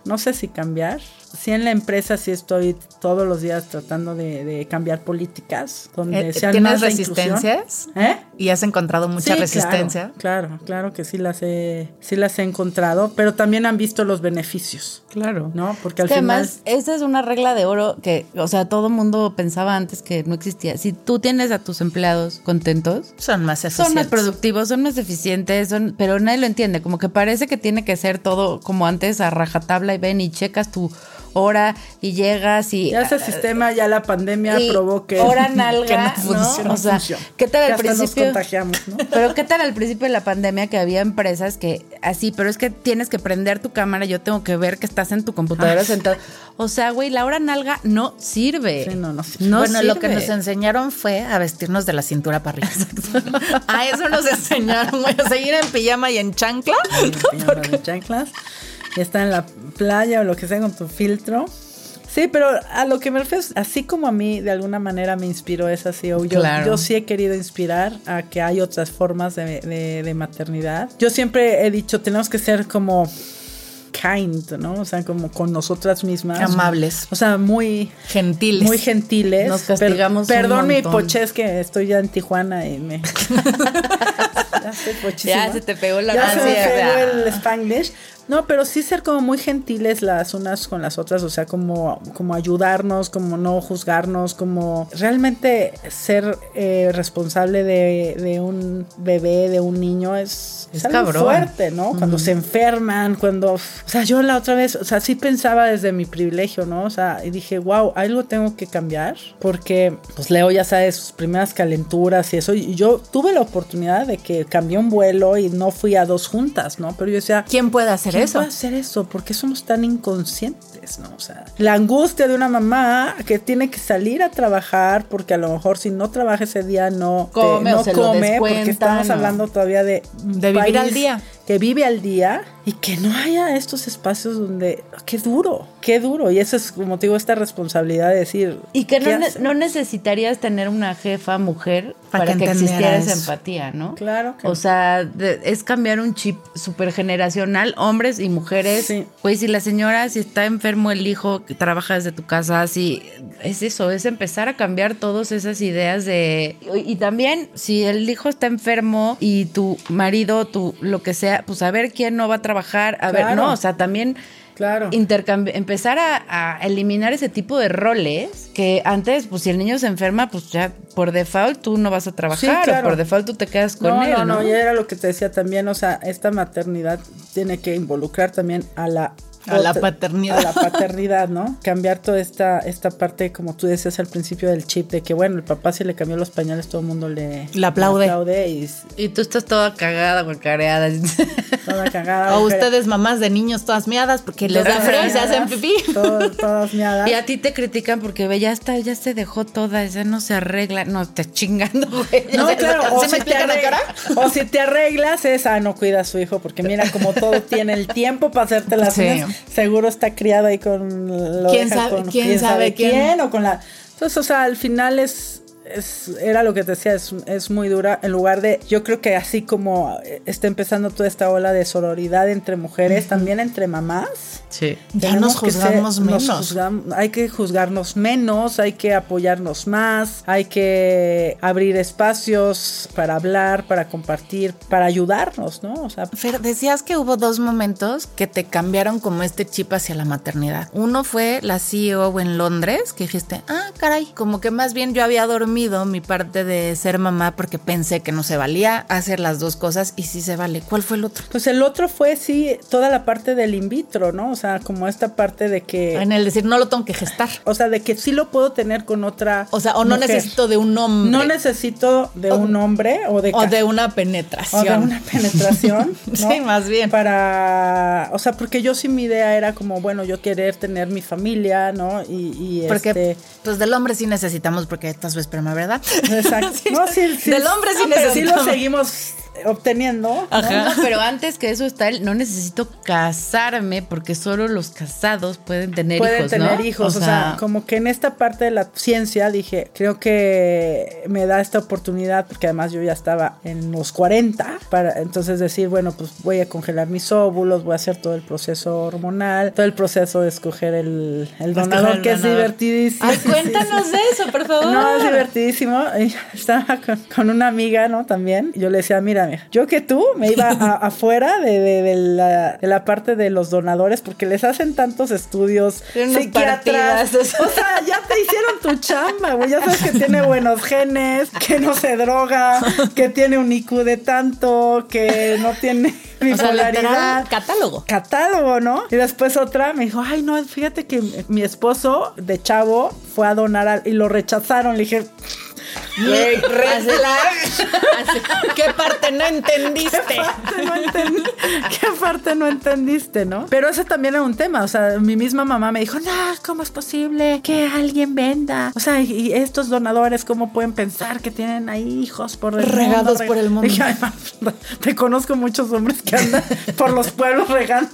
no sé si cambiar, sí en la empresa sí estoy todos los días tratando de, de cambiar políticas donde Eh, sean ¿Tienes más resistencias? ¿Eh? ¿Y has encontrado mucha Sí, resistencia? Claro, claro, claro que sí las he, sí las he encontrado, pero también han visto los beneficios, Claro. ¿no? Porque al Que final además, esa es una regla de oro que, o sea, todo mundo pensaba antes que no existía. Si tú tienes a tus empleados contentos, Son más son más eficientes. productivos, son más eficientes, son, pero nadie lo entiende. Como que parece que tiene que ser todo como antes a rajatabla y ven y checas tu hora y llegas y ya ese sistema, ya la pandemia y probó que, hora nalga, que no ¿no? funciona. O sea, funciona. ¿qué tal al hasta nos principio? contagiamos, ¿no? Pero qué tal al principio de la pandemia que había empresas que así, pero es que tienes que prender tu cámara, yo tengo que ver que estás en tu computadora Ay. sentado. O sea, güey, la hora nalga no sirve. Sí, no, no sirve. No bueno, lo que nos enseñaron fue a vestirnos de la cintura para arriba. a eso nos enseñaron, güey, a seguir en pijama y en chancla. Pijama de chanclas, y está en la playa o lo que sea con tu filtro. Sí, pero a lo que me refiero, así como a mí de alguna manera me inspiró esa CEO, yo, Claro. yo sí he querido inspirar a que hay otras formas de, de- de maternidad. Yo siempre he dicho, tenemos que ser como kind, ¿no? O sea, como con nosotras mismas. Amables. O sea, muy Gentiles. muy gentiles. Nos castigamos Per- un Perdón mi montón. pochez que estoy ya en Tijuana y me... ya se te pegó la Ya se me pegó el Spanglish. No, pero sí ser como muy gentiles las unas con las otras, o sea, como, como ayudarnos, como no juzgarnos, como realmente ser eh, responsable de, de un bebé, de un niño, es, Es algo cabrón. fuerte, ¿no? Cuando se enferman, cuando... O sea, yo la otra vez, o sea, sí pensaba desde mi privilegio, ¿no? O sea, y dije, wow, algo tengo que cambiar, porque, pues Leo ya sabe sus primeras calenturas y eso, y yo tuve la oportunidad de que cambié un vuelo y no fui a dos juntas, ¿no? Pero yo decía, ¿Quién puede hacer ¿Quién eso? puede hacer eso? ¿Por qué somos tan inconscientes, no? O sea, la angustia de una mamá que tiene que salir a trabajar porque a lo mejor si no trabaja ese día no Come no come porque estamos hablando todavía de De vivir al día. que vive al día y que no haya estos espacios donde qué duro, qué duro y eso es como te digo esta responsabilidad de decir Y que ¿qué no, ne- hace? no necesitarías tener una jefa mujer Para para, que existiera esa empatía, ¿no? Claro que O sea, de- es cambiar un chip súper generacional, hombres y mujeres. Sí. Pues si la señora, si está enfermo el hijo, que trabaja desde tu casa, si es eso, es empezar a cambiar todas esas ideas de... Y, y también, si el hijo está enfermo y tu marido, tu lo que sea, pues a ver quién no va a trabajar, a ver, no, o sea, también... Claro. empezar a, a eliminar ese tipo de roles que antes, pues si el niño se enferma, pues ya por default tú no vas a trabajar, Sí, claro. o por default tú te quedas con no, él, no, ¿no? no, y era lo que te decía también, o sea, esta maternidad tiene que involucrar también a la A la paternidad. A la paternidad, ¿no? Cambiar toda esta, esta parte, como tú decías al principio del chip, de que bueno, el papá si le cambió los pañales, todo el mundo le, Le aplaude. y tú estás toda cagada, guacareada. toda cagada. O ustedes, mamás de niños todas miadas, porque les da frío y se hacen pipí. todas miadas. y a ti te critican porque ve, ya está, ya se dejó toda, ya no se arregla. No, te chingando, güey. No, claro, se- o ¿Sí me si, te explican a qué arreglas, o si te arreglas es, ah, no cuida a su hijo, porque mira, como todo tiene el tiempo para hacerte las Sí. uñas, seguro está criado ahí con lo ¿Quién sabe- con quién sabe quién? o con la... Entonces, o sea, al final es, es era lo que te decía, es, es muy dura, en lugar de, yo creo que así como eh, está empezando toda esta ola de sororidad entre mujeres, también entre mamás, Sí. Ya nos ser- juzgamos nos menos. juzgam- hay que juzgarnos menos, hay que apoyarnos más, hay que abrir espacios para hablar, para compartir, para ayudarnos, ¿no? O sea, Fer, decías que hubo dos momentos que te cambiaron como este chip hacia la maternidad. Uno fue la CEO en Londres, que dijiste, ah, caray, como que más bien yo había dormido mi parte de ser mamá porque pensé que no se valía hacer las dos cosas y sí se vale. ¿Cuál fue el otro? pues el otro fue sí toda la parte del in vitro, ¿no? O sea, como esta parte de que En el decir, no lo tengo que gestar. o sea, de que sí lo puedo tener con otra O sea, o no mujer. necesito de un hombre. no necesito de un hombre o de O de una o penetración. de una penetración, ¿no? Sí, más bien. Para, o sea, porque yo sí mi idea era como, bueno, yo querer tener mi familia, ¿no? Y, y Porque, este, pues del hombre sí necesitamos porque estás su esperma, ¿verdad? Exacto. Sí. No, sí, sí. Del hombre sí No, pero sí lo seguimos obteniendo. No, no, pero antes que eso está el no necesito casarme porque solo los casados pueden tener pueden hijos, tener ¿no? hijos. O sea, como que en esta parte de la ciencia dije, creo que me da esta oportunidad, porque además yo ya estaba en los 40, para entonces decir, bueno, pues voy a congelar mis óvulos, voy a hacer todo el proceso hormonal, todo el proceso de escoger el, el donador, el que es donador. divertidísimo. Ay, sí, cuéntanos de eso, por favor. no, es divertidísimo. Estaba con, con una amiga, ¿no? También. Y Yo le decía, mira, mija, yo que tú me iba a- afuera de, de- de la, de la parte de los donadores porque les hacen tantos estudios psiquiatras. O sea, ya te hicieron tu chamba, güey. Ya sabes que tiene buenos genes, que no se droga, que tiene un IQ de tanto, que no tiene O sea, bipolaridad catálogo. catálogo, ¿no? Y después otra me dijo, ay, no, fíjate que mi esposo de chavo fue a donar al- y lo rechazaron. Le dije, red flag. ¿Qué parte no entendiste? ¿qué parte no entendí? ¿Qué parte no entendiste, no? Pero ese también era un tema. O sea, mi misma mamá me dijo, no, ¿cómo es posible que alguien venda? O sea, y, estos donadores, ¿cómo pueden pensar que tienen ahí hijos por el Regados mundo? por el mundo. Te conozco muchos hombres que andan por los pueblos regando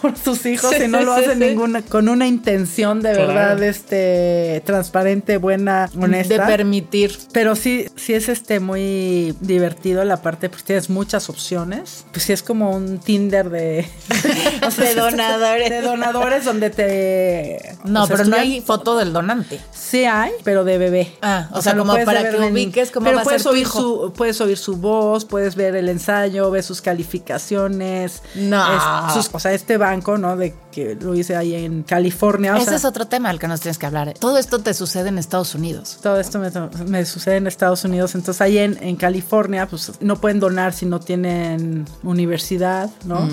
por sus hijos Sí, y no lo sí, hacen sí. ninguna, con una intención de Claro. verdad, este, transparente, buena, honesta. De permitir. Pero sí, sí es este muy divertido la parte, pues tienes muchas opciones. Pues sí es como un Tinder de, o De donadores. De donadores donde te. No, o sea, pero no hay foto del donante. Sí hay, pero de bebé. Ah, o sea, como para que ubiques cómo pero va a puedes tu oír hijo. Su, puedes oír su voz, puedes ver el ensayo, ver sus calificaciones. No. Es- sus- o sea, este banco, ¿no? De que lo hice ahí en California. o Ese sea, es otro tema al que nos tienes que hablar. Todo esto te sucede en Estados Unidos. Todo esto me, me sucede en Estados Unidos. Entonces, ahí en, en California, pues no pueden donar si no tienen universidad, ¿no?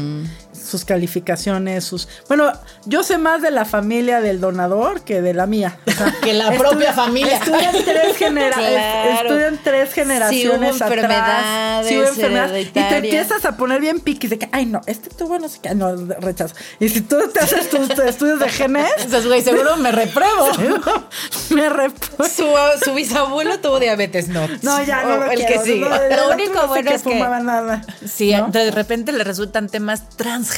Sus calificaciones, sus. Bueno, yo sé más de la familia del donador que de la mía. O sea, Que la propia familia. Estudian tres, genera Claro. estudian tres generaciones hubo atrás. Sí hubo enfermedades. Y te empiezas a poner bien piquis de que, ay, no, este tuvo no sé qué, no, rechazo. Y si tú te haces tus estudios de genes, Entonces, güey, seguro me repruebo. me Su, su bisabuelo tuvo diabetes, no. No, ya no O lo el quiero. que sigue. No, Lo único no bueno que es que- fumaba nada. Sí, ¿no? de repente le resultan temas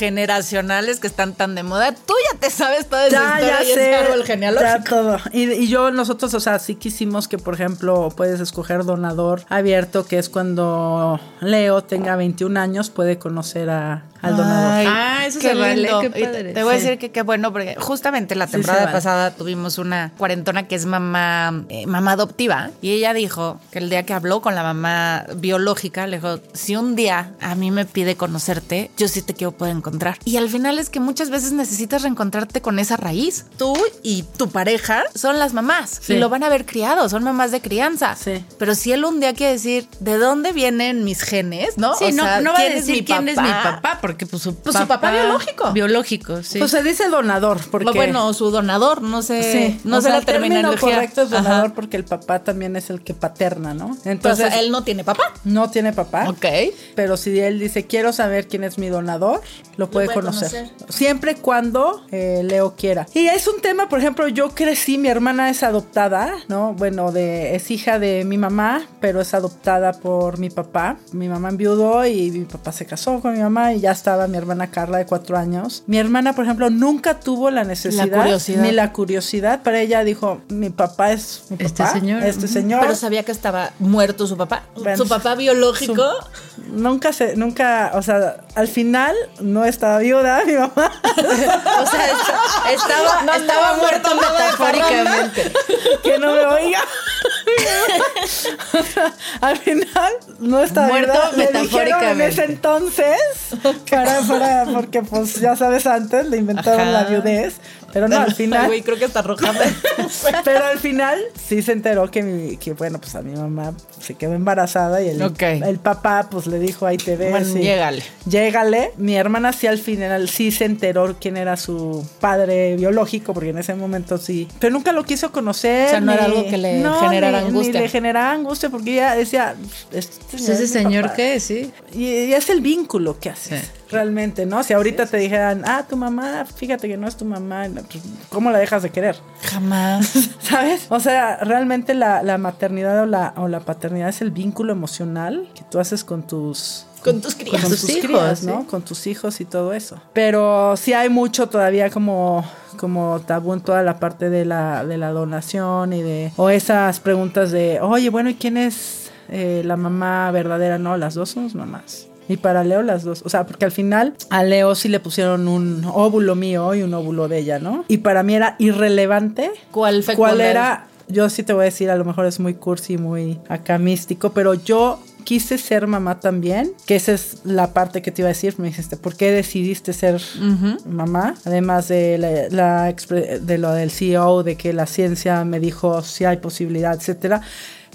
transgeneracionales que están tan de moda. Tú ya te sabes toda esa Ya, historia ya y sé. árbol Ya genealógico. todo. Y, y yo, nosotros, o sea, sí quisimos que, por ejemplo, puedes escoger donador abierto, que es cuando Leo tenga 21 años, puede conocer a, al donador. Ay, Ah, eso qué se vale, lindo. qué padre. Te voy a decir que qué bueno, porque justamente la Sí, temporada vale. pasada tuvimos una cuarentona que es mamá, eh, mamá adoptiva, y ella dijo que el día que habló con la mamá biológica, le dijo, si un día a mí me pide conocerte, yo sí te quiero poder encontrar. Y al final es que muchas veces necesitas reencontrarte con esa raíz. Tú y tu pareja son las mamás, Sí. y lo van a haber criado, son mamás de crianza. Sí. Pero si él un día quiere decir, ¿de dónde vienen mis genes? ¿no? Sí, O no, sea, no va a ¿quién es decir mi quién es mi papá? papá, porque pues su, Pues su papá biológico. Biológico, sí. Pues se dice donador, porque... Bueno, su donador, no sé, Sí, no o sé sea, la el término terminología. correcto es donador Ajá. porque el papá también es el que paterna, ¿no? Entonces, él no tiene papá. no tiene papá. Ok. Pero si él dice, quiero saber quién es mi donador, lo puede, puede conocer. conocer. Siempre cuando eh, Leo quiera. Y es un tema, por ejemplo, yo crecí, mi hermana es adoptada, ¿no? Bueno, de, es hija de mi mamá, pero es adoptada por mi papá. Mi mamá enviudó y mi papá se casó con mi mamá y ya estaba mi hermana Carla de cuatro años. Mi hermana, por ejemplo, nunca tuvo la necesidad curiosidad. ni la curiosidad. Para ella dijo, mi papá es mi Este papá, señor. Este señor. Pero sabía que estaba muerto su papá. Bueno, su papá biológico. Nunca se, nunca, o sea, al final no estaba viuda mi mamá. o sea, est- estaba, No estaba muerto metafóricamente. que no me oiga. Al final no estaba Muerto viuda. Dijeron en metafóricamente. ese entonces, para, para, porque pues ya sabes antes, le inventaron Ajá. la viudez. Pero no, al Ay, final. Güey, creo que está roja. Pero al final sí se enteró que, mi- que bueno, pues a mi mamá se quedó embarazada y el, papá pues le dijo, ahí te ves. Bueno, llégale. Llégale. Mi hermana sí al final sí se enteró quién era su padre biológico, porque en ese momento sí. Pero nunca lo quiso conocer. O sea, no era algo que le generara ni- angustia. Ni le generaba angustia, porque ella decía, este Pues señor ese es señor papá. qué, sí. Y, y es el vínculo que haces. Sí. Realmente, ¿no? Si ahorita te dijeran, ah, tu mamá, fíjate que no es tu mamá, pues, ¿cómo la dejas de querer? Jamás. ¿Sabes? O sea, realmente la, la maternidad o la, o la paternidad es el vínculo emocional que tú haces con tus Con tus crías. con tus tus hijos, crías, sí. ¿no? Con tus hijos y todo eso. Pero sí hay mucho todavía como como tabú en toda la parte de la, de la donación y de o esas preguntas de oye bueno y quién es eh, la mamá verdadera no las dos somos mamás y para Leo las dos, o sea, porque al final a Leo sí le pusieron un óvulo mío y un óvulo de ella, ¿no? Y para mí era irrelevante ¿Cuál cuál fecundar? era, yo sí te voy a decir, a lo mejor es muy cursi, muy acá místico, pero yo quise ser mamá también, que esa es la parte que te iba a decir, me dijiste, ¿por qué decidiste ser mamá? Además de, la, la de lo del CEO, de que la ciencia me dijo si hay posibilidad, etcétera.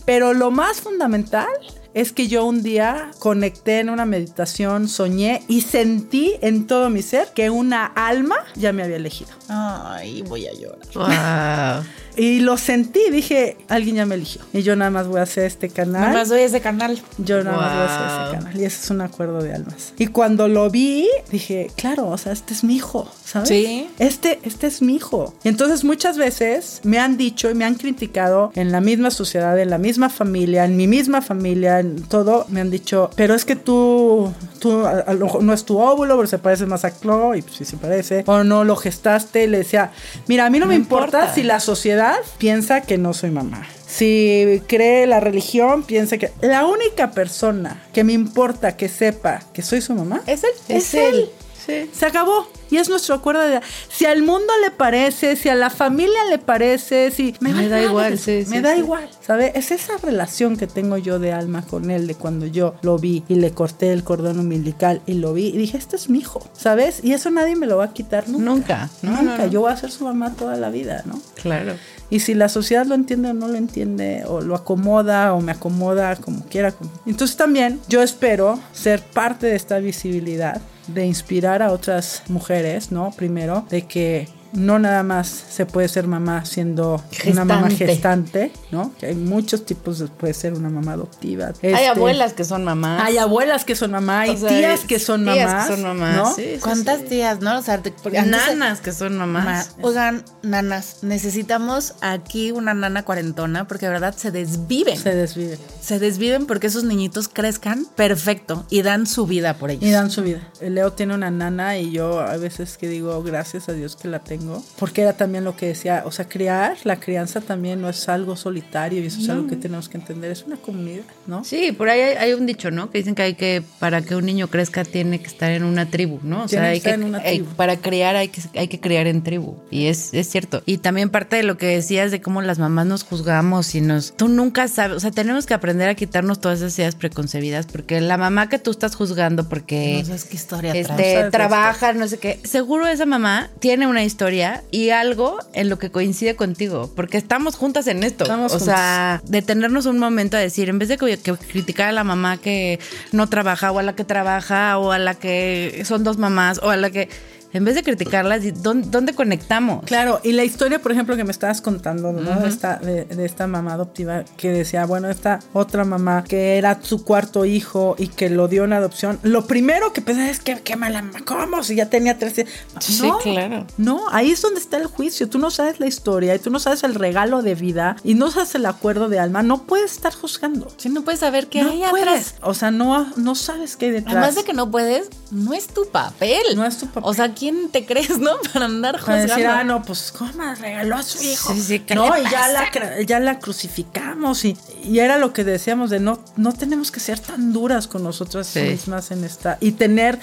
Pero lo más fundamental es que yo un día conecté en una meditación, soñé y sentí en todo mi ser que una alma ya me había elegido. Ay, voy a llorar. Wow. Y lo sentí, dije, alguien ya me eligió. Y yo nada más voy a hacer este canal. Nada más doy ese canal. Yo nada más voy a hacer ese canal. Y ese es un acuerdo de almas. Y cuando lo vi, dije, claro, o sea, este es mi hijo, ¿sabes? Sí. Este, este es mi hijo. Y entonces muchas veces me han dicho y me han criticado en la misma sociedad, en la misma familia, en mi misma familia, en todo, me han dicho, pero es que tú, tú a- a lo mejor no es tu óvulo, pero se parece más a Chloe, y pues sí se parece, o no lo gestaste, y le decía, mira, a mí no, me importa, importa. si la sociedad piensa que no soy mamá. Si cree la religión, piensa que la única persona que me importa que sepa que soy su mamá Es él. es él. Sí. Se acabó. Y es nuestro acuerdo de si al mundo le parece, si a la familia le parece, si Me da igual, sí, me sí, da sí. igual, ¿sabe? Es esa relación que tengo yo de alma con él de cuando yo lo vi y le corté el cordón umbilical y lo vi y dije, este es mi hijo, ¿sabes? Y eso nadie me lo va a quitar nunca. Nunca. No, Nunca. no, no. Yo voy a ser su mamá toda la vida, ¿no? Claro. Y si la sociedad lo entiende o no lo entiende, o lo acomoda o me acomoda como quiera. como- Entonces también yo espero ser parte de esta visibilidad, de inspirar a otras mujeres, ¿no? Primero, de que no nada más se puede ser mamá siendo una mamá Gestante. ¿no? Que hay muchos tipos, de- puede ser una mamá adoptiva. Hay Este, abuelas que son mamás. Hay abuelas que son mamá, hay O sea, tías que son tías mamás. que son mamás, ¿no? sí, sí, ¿Cuántas sí. tías, no? O sea, Nanas que son mamás. Ma- Oigan, nanas, necesitamos aquí una nana cuarentona porque de verdad se desviven. Se Se, desvive. desviven porque esos niñitos crezcan perfecto y dan su vida por ellos. Y dan su vida. Leo tiene una nana y yo a veces que digo gracias a Dios que la tengo. Porque era también lo que decía, o sea, criar, la crianza también no es algo solitario y eso es algo que tenemos que entender. Es una comunidad, ¿no? Sí, por ahí hay, hay un dicho, ¿no? Que dicen que hay que, para que un niño crezca, tiene que estar en una tribu, ¿no? O Tiene que hay estar en una hay- tribu. para criar hay que, hay que criar en tribu. Y es, es cierto. Y también parte de lo que decías de cómo las mamás nos juzgamos y nos... Tú nunca sabes, o sea, tenemos que aprender a quitarnos todas esas ideas preconcebidas porque la mamá que tú estás juzgando porque... No sabes qué historia trae. este, trabaja, no sé qué. Seguro esa mamá tiene una historia y algo en lo que coincide contigo, porque estamos juntas en esto. Estamos o sea, detenernos un momento a decir, en vez de que, que criticar a la mamá que no trabaja o a la que trabaja o a la que son dos mamás o a la que en vez de criticarlas, ¿dónde, dónde conectamos? Claro, y la historia, por ejemplo, que me estabas contando, ¿no? de, esta, de, de esta mamá adoptiva que decía, bueno, esta otra mamá que era su cuarto hijo y que lo dio en adopción, lo primero que pensaba es que qué mala mamá, ¿cómo? Si ya tenía 13. Sí, No, claro. No, ahí es donde está el juicio. Tú no sabes la historia y tú no sabes el regalo de vida y no sabes el acuerdo de alma. No puedes estar juzgando. Si no puedes saber qué no hay puedes. atrás. O sea, no, no sabes qué hay detrás. Además de que no puedes, no es tu papel. No es tu papel. O sea, ¿quién te crees, no? Para andar Para juzgando. decir, ah, no, pues, ¿cómo regaló a su hijo? Sí, sí, ¿qué no, le y ya la, ya la crucificamos. Y, y era lo que decíamos de no, no tenemos que ser tan duras con nosotras Sí. mismas en esta. Y tener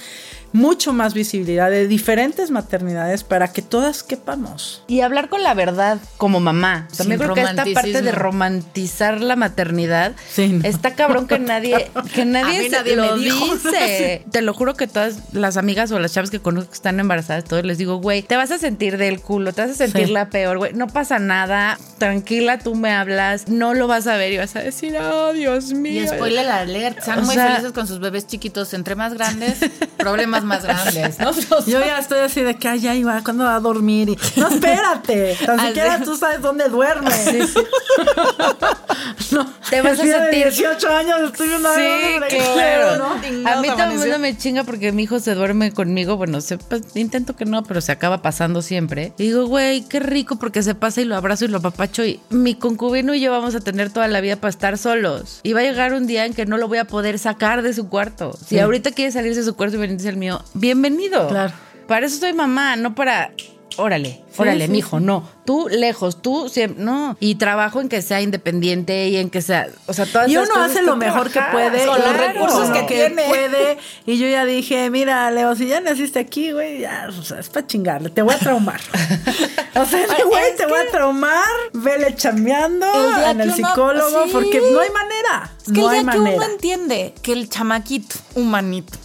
mucho más visibilidad de diferentes maternidades para que todas quepamos. Y hablar con la verdad como mamá. También Sin creo que esta parte de romantizar la maternidad Sí, no. está cabrón que nadie, que nadie, se nadie lo me dijo. dice. Te lo juro que todas las amigas o las chavas que conozco que están embarazadas, todos les digo, güey, te vas a sentir del culo, te vas a sentir Sí. la peor, güey. No pasa nada. Tranquila, tú me hablas, no lo vas a ver y vas a decir, oh, Dios mío. Y spoiler alert, O muy sea- felices con sus bebés chiquitos. Entre más grandes, problemas cosas más grandes, ¿no? Yo ya estoy así de que, ay, ya iba, ¿cuándo va a dormir? Y, no, espérate, tan siquiera tú sabes dónde duerme. no, Te vas a día de sentir- 18 años estoy una Sí, claro. ¿no? A mí todo el mundo me chinga porque mi hijo se duerme conmigo. Bueno, se- pues, intento que no, pero se acaba pasando siempre. Y digo, güey, qué rico porque se pasa y lo abrazo y lo apapacho. Y mi concubino y yo vamos a tener toda la vida para estar solos. Y va a llegar un día en que no lo voy a poder sacar de su cuarto. Si ahorita quiere salirse de su cuarto y venirse al mío, bienvenido. Claro. Para eso soy mamá, no para. Órale, órale, sí, mijo, no. Tú lejos, tú siempre, no. Y trabajo en que sea independiente y en que sea, o sea, todas Y esas uno cosas hace lo mejor que puede. Con y los claro, recursos que tiene. puede. Y yo ya dije, mira, Leo, si ya naciste aquí, güey, ya, o sea, es para chingarle, te voy a traumar. o sea, güey, te voy a traumar, vele chambeando en el psicólogo, porque no hay manera. Es que no el hay día que manera. uno entiende que el chamaquito, humanito,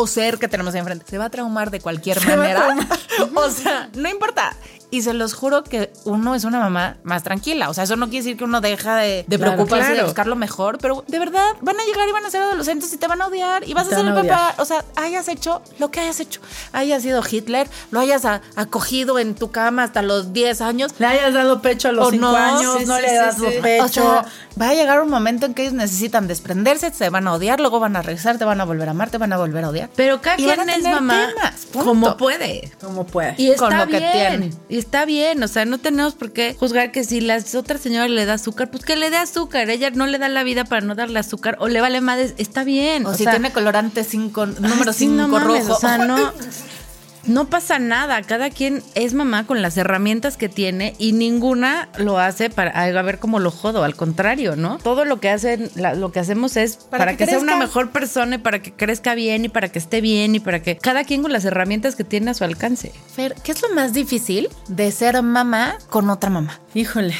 o ser que tenemos ahí enfrente, se va a traumar de cualquier manera. o sea, no importa. Y se los juro que uno es una mamá más tranquila. O sea, eso no quiere decir que uno deja de, de Claro, preocuparse de claro. buscar lo mejor, pero de verdad van a llegar y van a ser adolescentes y te van a odiar y vas Te a ser el papá. O sea, hayas hecho lo que hayas hecho. Hayas sido Hitler, lo hayas a- acogido en tu cama hasta los 10 años. Le hayas dado pecho a los O 5 no, años, sí, no sí, le das sí. pecho. O sea, va a llegar un momento en que ellos necesitan desprenderse, se van a odiar, luego van a regresar, te van a volver a amar, te van a volver a odiar. Pero cada quien a es mamá temas, como puede. como puede. Y está Con lo que bien. tiene. Y está bien. O sea, no tenemos por qué juzgar que si la otra señora le da azúcar, pues que le dé azúcar. Ella no le da la vida para no darle azúcar. O le vale madres. Está bien. O, O, si sea, tiene colorante cinco, número ay, sí, no 5 mames, rojo. O sea, no. No pasa nada, cada quien es mamá con las herramientas que tiene y ninguna lo hace para a ver cómo lo jodo, al contrario, ¿no? Todo lo que hacen, la- lo que hacemos es para, Para que, que sea una mejor persona y para que crezca bien y para que esté bien y para que cada quien con las herramientas que tiene a su alcance. Fer, ¿qué es lo más difícil de ser mamá con otra mamá? Híjole,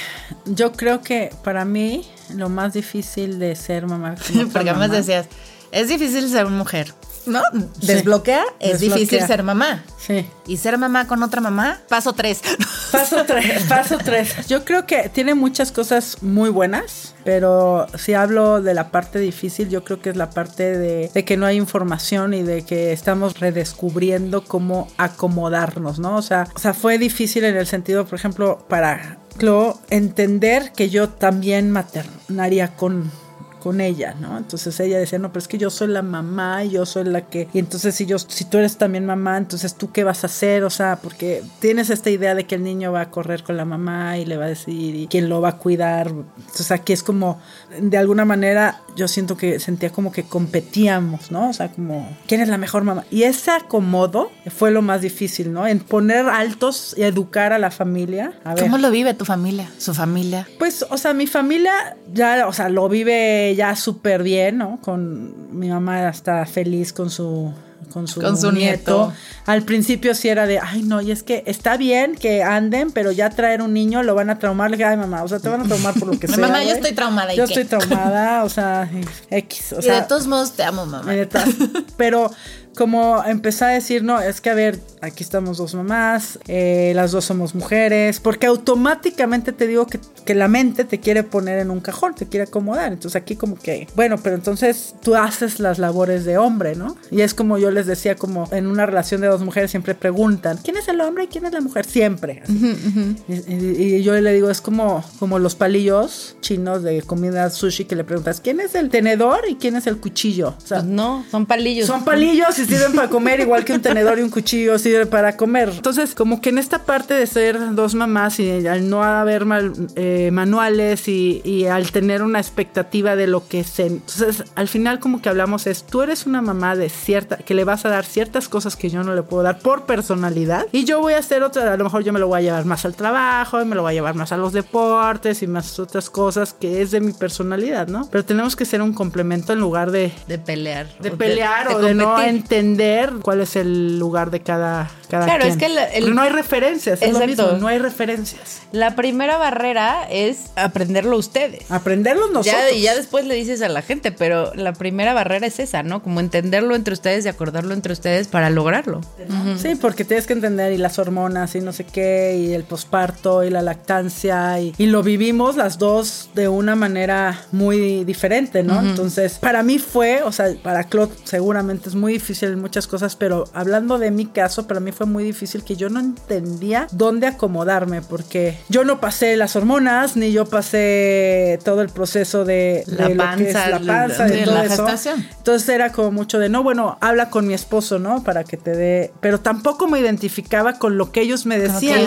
yo creo que para mí lo más difícil de ser mamá. con otra Porque además decías, es difícil ser mujer, ¿no? Desbloquea, es Desbloquea. difícil ser mamá. Sí. Y ser mamá con otra mamá, paso tres. Paso tres, paso tres. Yo creo que tiene muchas cosas muy buenas, pero si hablo de la parte difícil, yo creo que es la parte de, de que no hay información y de que estamos redescubriendo cómo acomodarnos, ¿no? O sea, o sea, fue difícil en el sentido, por ejemplo, para Clo entender que yo también maternaría con con ella, ¿no? Entonces ella decía, no, pero es que yo soy la mamá y yo soy la que... Y entonces si yo, si tú eres también mamá, entonces tú qué vas a hacer, o sea, porque tienes esta idea de que el niño va a correr con la mamá y le va a decir y quién lo va a cuidar. Entonces aquí es como, de alguna manera, yo siento que sentía como que competíamos, ¿no? O sea, como, ¿quién es la mejor mamá? Y ese acomodo fue lo más difícil, ¿no? En poner altos y educar a la familia. A ver. ¿Cómo lo vive tu familia? Su familia. Pues, o sea, mi familia ya, o sea, lo vive ya súper bien, ¿no? Con mi mamá está feliz con su con su, Con su nieto. Al principio sí era de, ay, no, y es que está bien que anden, pero ya traer un niño lo van a traumar. Le dije, ay, mamá, o sea, te van a traumar por lo que sea. Mamá, yo estoy traumada, ¿y Yo qué? estoy traumada, o sea, X. O y sea, de todos modos te amo, mamá. Pero como empecé a decir, no, es que a ver, aquí estamos dos mamás, eh, las dos somos mujeres, porque automáticamente te digo que, que la mente te quiere poner en un cajón, te quiere acomodar. Entonces aquí como que, bueno, pero entonces tú haces las labores de hombre, ¿no? Y es como yo les decía, como en una relación de dos mujeres siempre preguntan, ¿quién es el hombre y quién es la mujer? Siempre. Y, y- y yo le digo, es como, como los palillos chinos de comida sushi que le preguntas, ¿quién es el tenedor y quién es el cuchillo? O sea, Pues no, son palillos. son palillos y sirven para comer, igual que un tenedor y un cuchillo sirven para comer. Entonces, como que en esta parte de ser dos mamás y al no haber mal- eh, manuales y, y al tener una expectativa de lo que se... Entonces, al final como que hablamos es, tú eres una mamá de cierta, que le vas a dar ciertas cosas que yo no le puedo dar por personalidad y yo voy a hacer otra, a lo mejor yo me lo voy a llevar más al trabajo y me lo voy a llevar más a los deportes y más otras cosas que es de mi personalidad, ¿no? Pero tenemos que ser un complemento en lugar de de pelear. de pelear o de, no competir. Entender cuál es el lugar de cada, cada Claro, quien. es que el- Porque no hay referencias, es lo mismo, no hay referencias. La primera barrera es aprenderlo ustedes. Aprenderlos nosotros. Ya, y ya después le dices a la gente, pero la primera barrera es esa, ¿no? Como entenderlo entre ustedes y acordarlo entre ustedes para lograrlo. Sí, porque tienes que entender y las hormonas y no sé qué, y el posparto y la lactancia, y, y lo vivimos las dos de una manera muy diferente, ¿no? Entonces, para mí fue, o sea, para Claude seguramente es muy difícil difícil en muchas cosas, pero hablando de mi caso, para mí fue muy difícil que yo no entendía dónde acomodarme, porque yo no pasé las hormonas, ni yo pasé todo el proceso de, La lo que es panza, la panza, de de todo la eso. gestación. Entonces era como mucho de, no, bueno, habla con mi esposo, ¿no? Para que te dé... Pero tampoco me identificaba con lo que ellos me decían.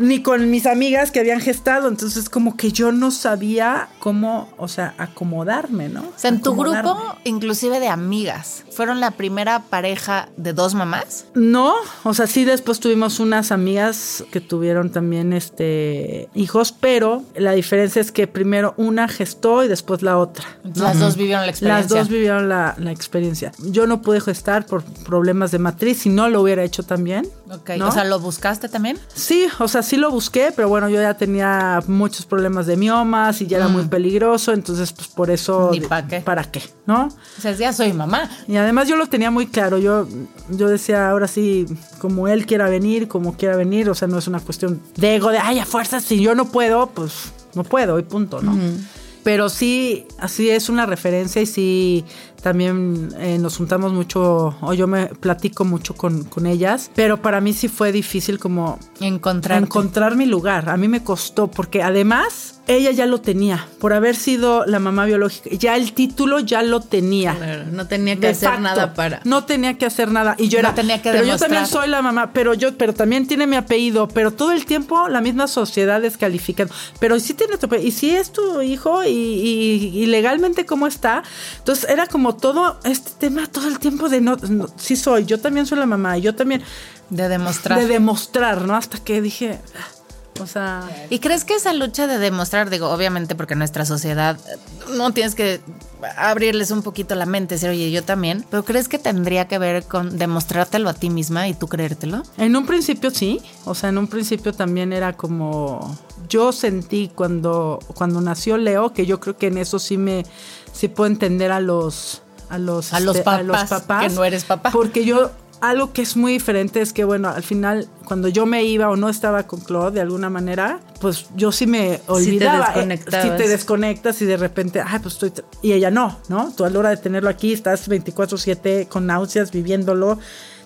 Ni con mis amigas que habían gestado. Entonces como que yo no sabía cómo, o sea, acomodarme, ¿no? O sea, en tu grupo, inclusive de amigas, ¿fueron la primera pareja de dos mamás? No, o sea, sí después tuvimos unas amigas que tuvieron también este hijos, pero la diferencia es que primero una gestó y después la otra. Las dos vivieron la experiencia. Las dos vivieron la, la experiencia. Yo no pude gestar por problemas de matriz, si no lo hubiera hecho también. Ok, ¿no? O sea, ¿lo buscaste también? Sí, o sea, sí lo busqué, pero bueno, yo ya tenía muchos problemas de miomas y ya era muy peligroso, entonces pues por eso... Mm. Ni pa' qué. ¿Para qué? ¿No? O sea, ya soy mamá. Y además yo lo tenía muy claro, yo, yo decía, ahora sí, como él quiera venir, como quiera venir, o sea, no es una cuestión de ego, de, ay, a fuerzas, si yo no puedo, pues no puedo y punto, ¿no? Pero sí, así es una referencia y sí, también eh, nos juntamos mucho, o yo me platico mucho con, con ellas, pero para mí sí fue difícil como Encontrar. encontrar mi lugar. A mí me costó porque además ella ya lo tenía, por haber sido la mamá biológica, ya el título ya lo tenía. Claro, no tenía que De hacer facto. nada para. No tenía que hacer nada. Y yo No era. tenía que pero demostrar. yo también soy la mamá, pero yo, pero también tiene mi apellido. Pero todo el tiempo la misma sociedad descalificando. Pero sí tiene tu apellido. Y si es tu hijo, y, y- y legalmente cómo está. Entonces era como todo este tema todo el tiempo de no, no, sí soy, yo también soy la mamá, yo también. De demostrar. De demostrar, ¿no? Hasta que dije. O sea. ¿Y crees que esa lucha de demostrar, digo, obviamente porque nuestra sociedad no tienes que abrirles un poquito la mente, decir, oye, yo también, pero crees que tendría que ver con demostrártelo a ti misma y tú creértelo? En un principio sí, o sea, en un principio también era como yo sentí cuando cuando nació Leo que yo creo que en eso sí me sí puedo entender a los a los A los este, papás, que no eres papá. porque yo algo que es muy diferente es que bueno al final cuando yo me iba o no estaba con Claude de alguna manera pues yo sí me olvidaba eh, desconectabas. sí te desconectas y de repente ay pues estoy y ella no no tú a la hora de tenerlo aquí estás 24/7 con náuseas viviéndolo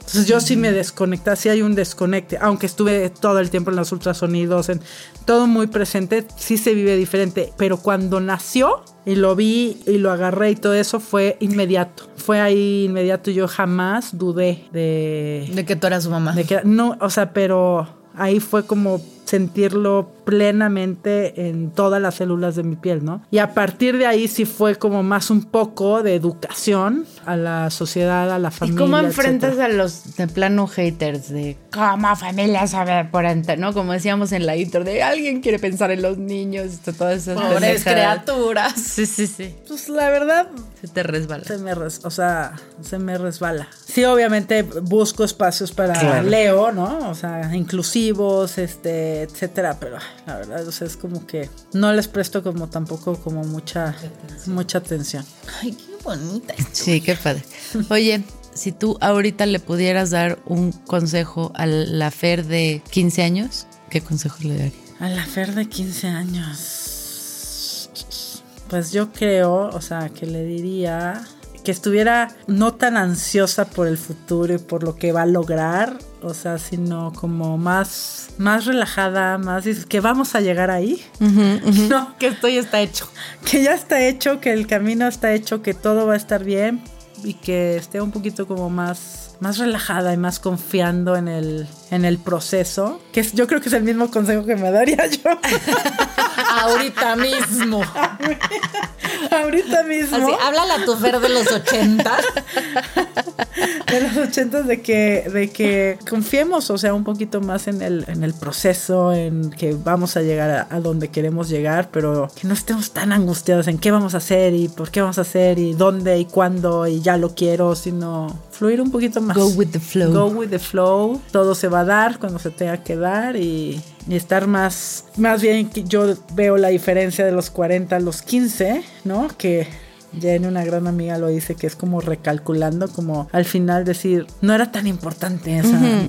entonces yo sí me desconecté, sí hay un desconecte, aunque estuve todo el tiempo en los ultrasonidos, en todo muy presente, sí se vive diferente, pero cuando nació y lo vi y lo agarré y todo eso fue inmediato, fue ahí inmediato y yo jamás dudé de, De que tú eras su mamá. de que no, o sea, pero ahí fue como sentirlo plenamente en todas las células de mi piel, ¿no? Y a partir de ahí sí fue como más un poco de educación a la sociedad, a la ¿Y familia. cómo enfrentas etcétera. a los de plano haters de cómo familia sabe por ente-", ¿no? Como decíamos en la intro, de alguien quiere pensar en los niños, todas esas Pobres criaturas. Sí, sí, sí. Pues la verdad, Se te resbala. se me, res- o sea, se me resbala. Sí, obviamente busco espacios para Claro. Leo, ¿no? O sea, inclusivos, este, etcétera, pero la verdad, o sea, es como que no les presto como tampoco como mucha, mucha atención. Ay, qué bonita. Sí, qué padre. Oye, si tú ahorita le pudieras dar un consejo a la Fer de 15 años, ¿qué consejo le darías? A la Fer de 15 años. Pues yo creo, o sea, que le diría que estuviera no tan ansiosa por el futuro y por lo que va a lograr, o sea, sino como más, más relajada, más que vamos a llegar ahí. No, Que esto ya está hecho. que ya está hecho, que el camino está hecho, que todo va a estar bien y que esté un poquito como más, más relajada y más confiando en el, en el proceso, que es- yo creo que es el mismo consejo que me daría yo Ahorita mismo. ahorita mismo. Así, háblale a tu Fer de los 80. de los ochentas de que, de que confiemos, o sea, un poquito más en el, en el proceso, en que vamos a llegar a, a donde queremos llegar, pero que no estemos tan angustiados en qué vamos a hacer y por qué vamos a hacer y dónde y cuándo y ya lo quiero, sino fluir un poquito más. Go with the flow. Go with the flow. Todo se va a dar cuando se tenga que dar y, y estar más, más bien que yo veo la diferencia de los 40 a los 15, ¿no? Que Jenny, una gran amiga, lo dice, que es como recalculando, como al final decir, no era tan importante, o sea,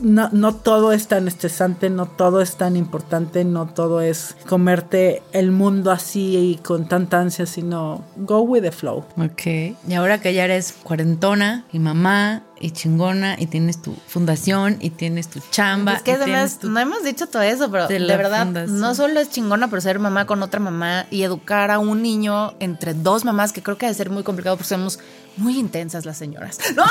No, no todo es tan estresante, no todo es tan importante, no todo es comerte el mundo así y con tanta ansia, sino go with the flow. Ok. Y ahora que ya eres cuarentona y mamá y chingona y tienes tu fundación y tienes tu chamba. Es que además, tu- no hemos dicho todo eso, pero de de, verdad, fundación. no solo es chingona por ser mamá con otra mamá y educar a un niño entre dos mamás, que creo que ha de ser muy complicado porque somos muy intensas las señoras. ¿No?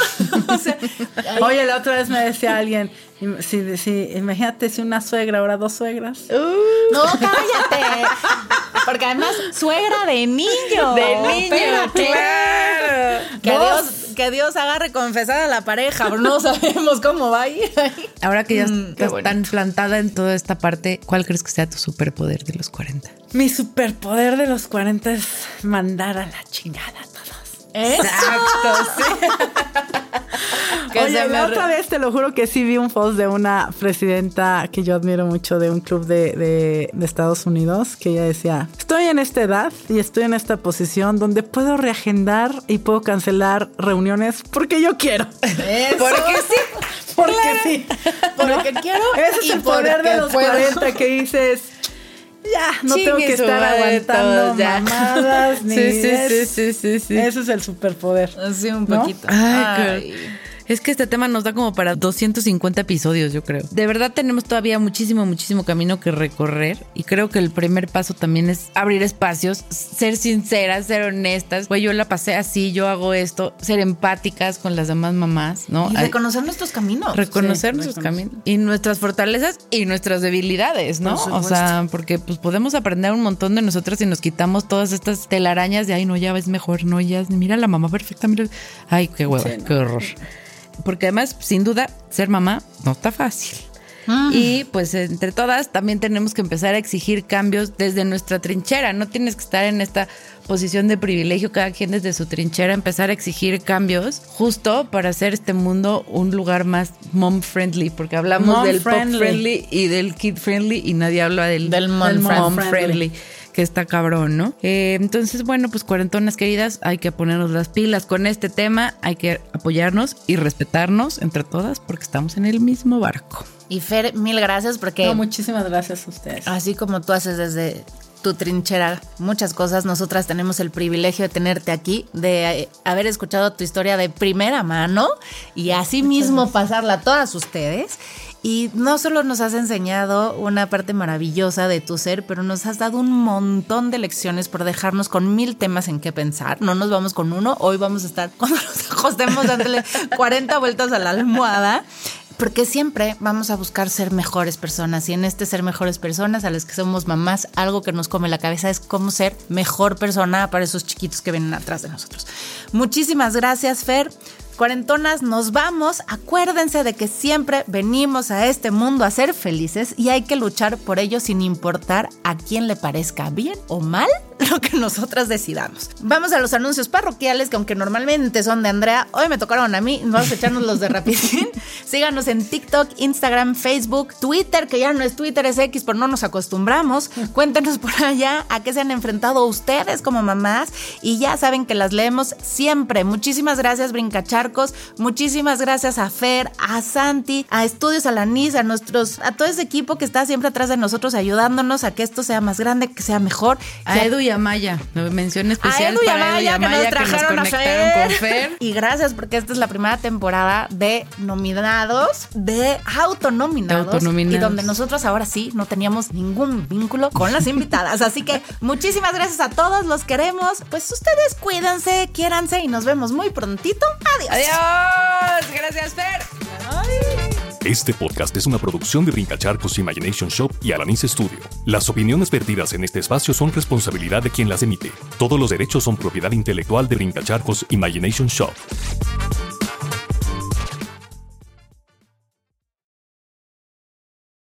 O sea, hay- Oye, la otra vez me decía alguien, si, si- imagínate si una suegra, ahora dos suegras. no, cállate. Porque además, suegra de niño. Espérate. Que Vos. Dios, que Dios agarre confesada a la pareja, pero no sabemos cómo va a ir. Ahora que ya Mm, estás tan plantada en toda esta parte, ¿cuál crees que sea tu superpoder de los 40? Mi superpoder de los 40 es mandar a la chingada Exacto, sí. Oye, me la otra vez te lo juro que sí vi un post de una presidenta que yo admiro mucho de un club de, de- de Estados Unidos que ella decía, estoy en esta edad y estoy en esta posición donde puedo reagendar y puedo cancelar reuniones porque yo quiero. Eso. Porque sí. Porque sí. Porque quiero Ese es y el poder de los puedo. 40 que dices, ya, no tengo que estar aguantando ya. mamadas ni Sí, sí, es- sí, sí, sí, sí. Ese es el superpoder. Sí, un ¿No? poquito. Ay, Ay. qué- Es que este tema nos da como para 250 episodios, yo creo. De verdad tenemos todavía muchísimo, muchísimo camino que recorrer y creo que el primer paso también es abrir espacios, ser sinceras, ser honestas. Güey, yo la pasé así, yo hago esto, ser empáticas con las demás mamás, ¿no? Y Ay, reconocer nuestros caminos. reconocer Sí, nuestros caminos y nuestras fortalezas y nuestras debilidades, ¿no? Por O sea, porque pues podemos aprender un montón de nosotros si nos quitamos todas estas telarañas de ay, no, ya ves mejor, no, ya mira la mamá perfecta, mira. Ay, qué hueva, qué horror. Porque además, sin duda, ser mamá no está fácil. Y pues entre todas también tenemos que empezar a exigir cambios desde nuestra trinchera. No tienes que estar en esta posición de privilegio, cada quien desde su trinchera, empezar a exigir cambios justo para hacer este mundo un lugar más mom friendly, porque hablamos Mom del friendly. pop friendly y del kid friendly y nadie habla del, Del mom friendly. friendly. Que está cabrón, ¿no? Eh, entonces, bueno, pues cuarentonas queridas, hay que ponernos las pilas con este tema, hay que apoyarnos y respetarnos entre todas porque estamos en el mismo barco. Y Fer, mil gracias porque No, muchísimas gracias a ustedes. así como tú haces desde tu trinchera muchas cosas, nosotras tenemos el privilegio de tenerte aquí, de eh, haber escuchado tu historia de primera mano y así mismo pasarla a todas ustedes. Y no solo nos has enseñado una parte maravillosa de tu ser, pero nos has dado un montón de lecciones por dejarnos con mil temas en qué pensar. No nos vamos con uno, hoy vamos a estar cuando nos acostemos dándole 40 vueltas a la almohada. Porque siempre vamos a buscar ser mejores personas y en este ser mejores personas a las que somos mamás, algo que nos come la cabeza es cómo ser mejor persona para esos chiquitos que vienen atrás de nosotros. Muchísimas gracias, Fer. Cuarentonas, nos vamos. Acuérdense de que siempre venimos a este mundo a ser felices y hay que luchar por ello sin importar a quién le parezca bien o mal lo que nosotras decidamos. Vamos a los anuncios parroquiales que aunque normalmente son de Andrea, hoy me tocaron a mí. Vamos a echarnos los de rapidín. Síganos en TikTok, Instagram, Facebook, Twitter, que ya no es Twitter, es X, pero no nos acostumbramos. Cuéntenos por allá a qué se han enfrentado ustedes como mamás y ya saben que las leemos siempre. Muchísimas gracias, Muchísimas gracias a Fer, a Santi, a Estudios Alanis, a nuestros, a todo ese equipo que está siempre atrás de nosotros ayudándonos a que esto sea más grande, que sea mejor. A Edu y a Maya, mención especial a Edu y a para Edu y Maya a que nos que nos trajeron a Fer. con Fer. Y gracias porque esta es la primera temporada de nominados, de autonominados. De autonominados. Y donde nosotros ahora sí no teníamos ningún vínculo con las invitadas. Así que muchísimas gracias a todos, los queremos. Pues ustedes cuídense, quiéranse y nos vemos muy prontito. Adiós. Adiós, gracias Fer. Este podcast es una producción de Brincacharcos Imagination Shop y Alanis Studio. Las opiniones vertidas en este espacio son responsabilidad de quien las emite. Todos los derechos son propiedad intelectual de Brincacharcos Imagination Shop.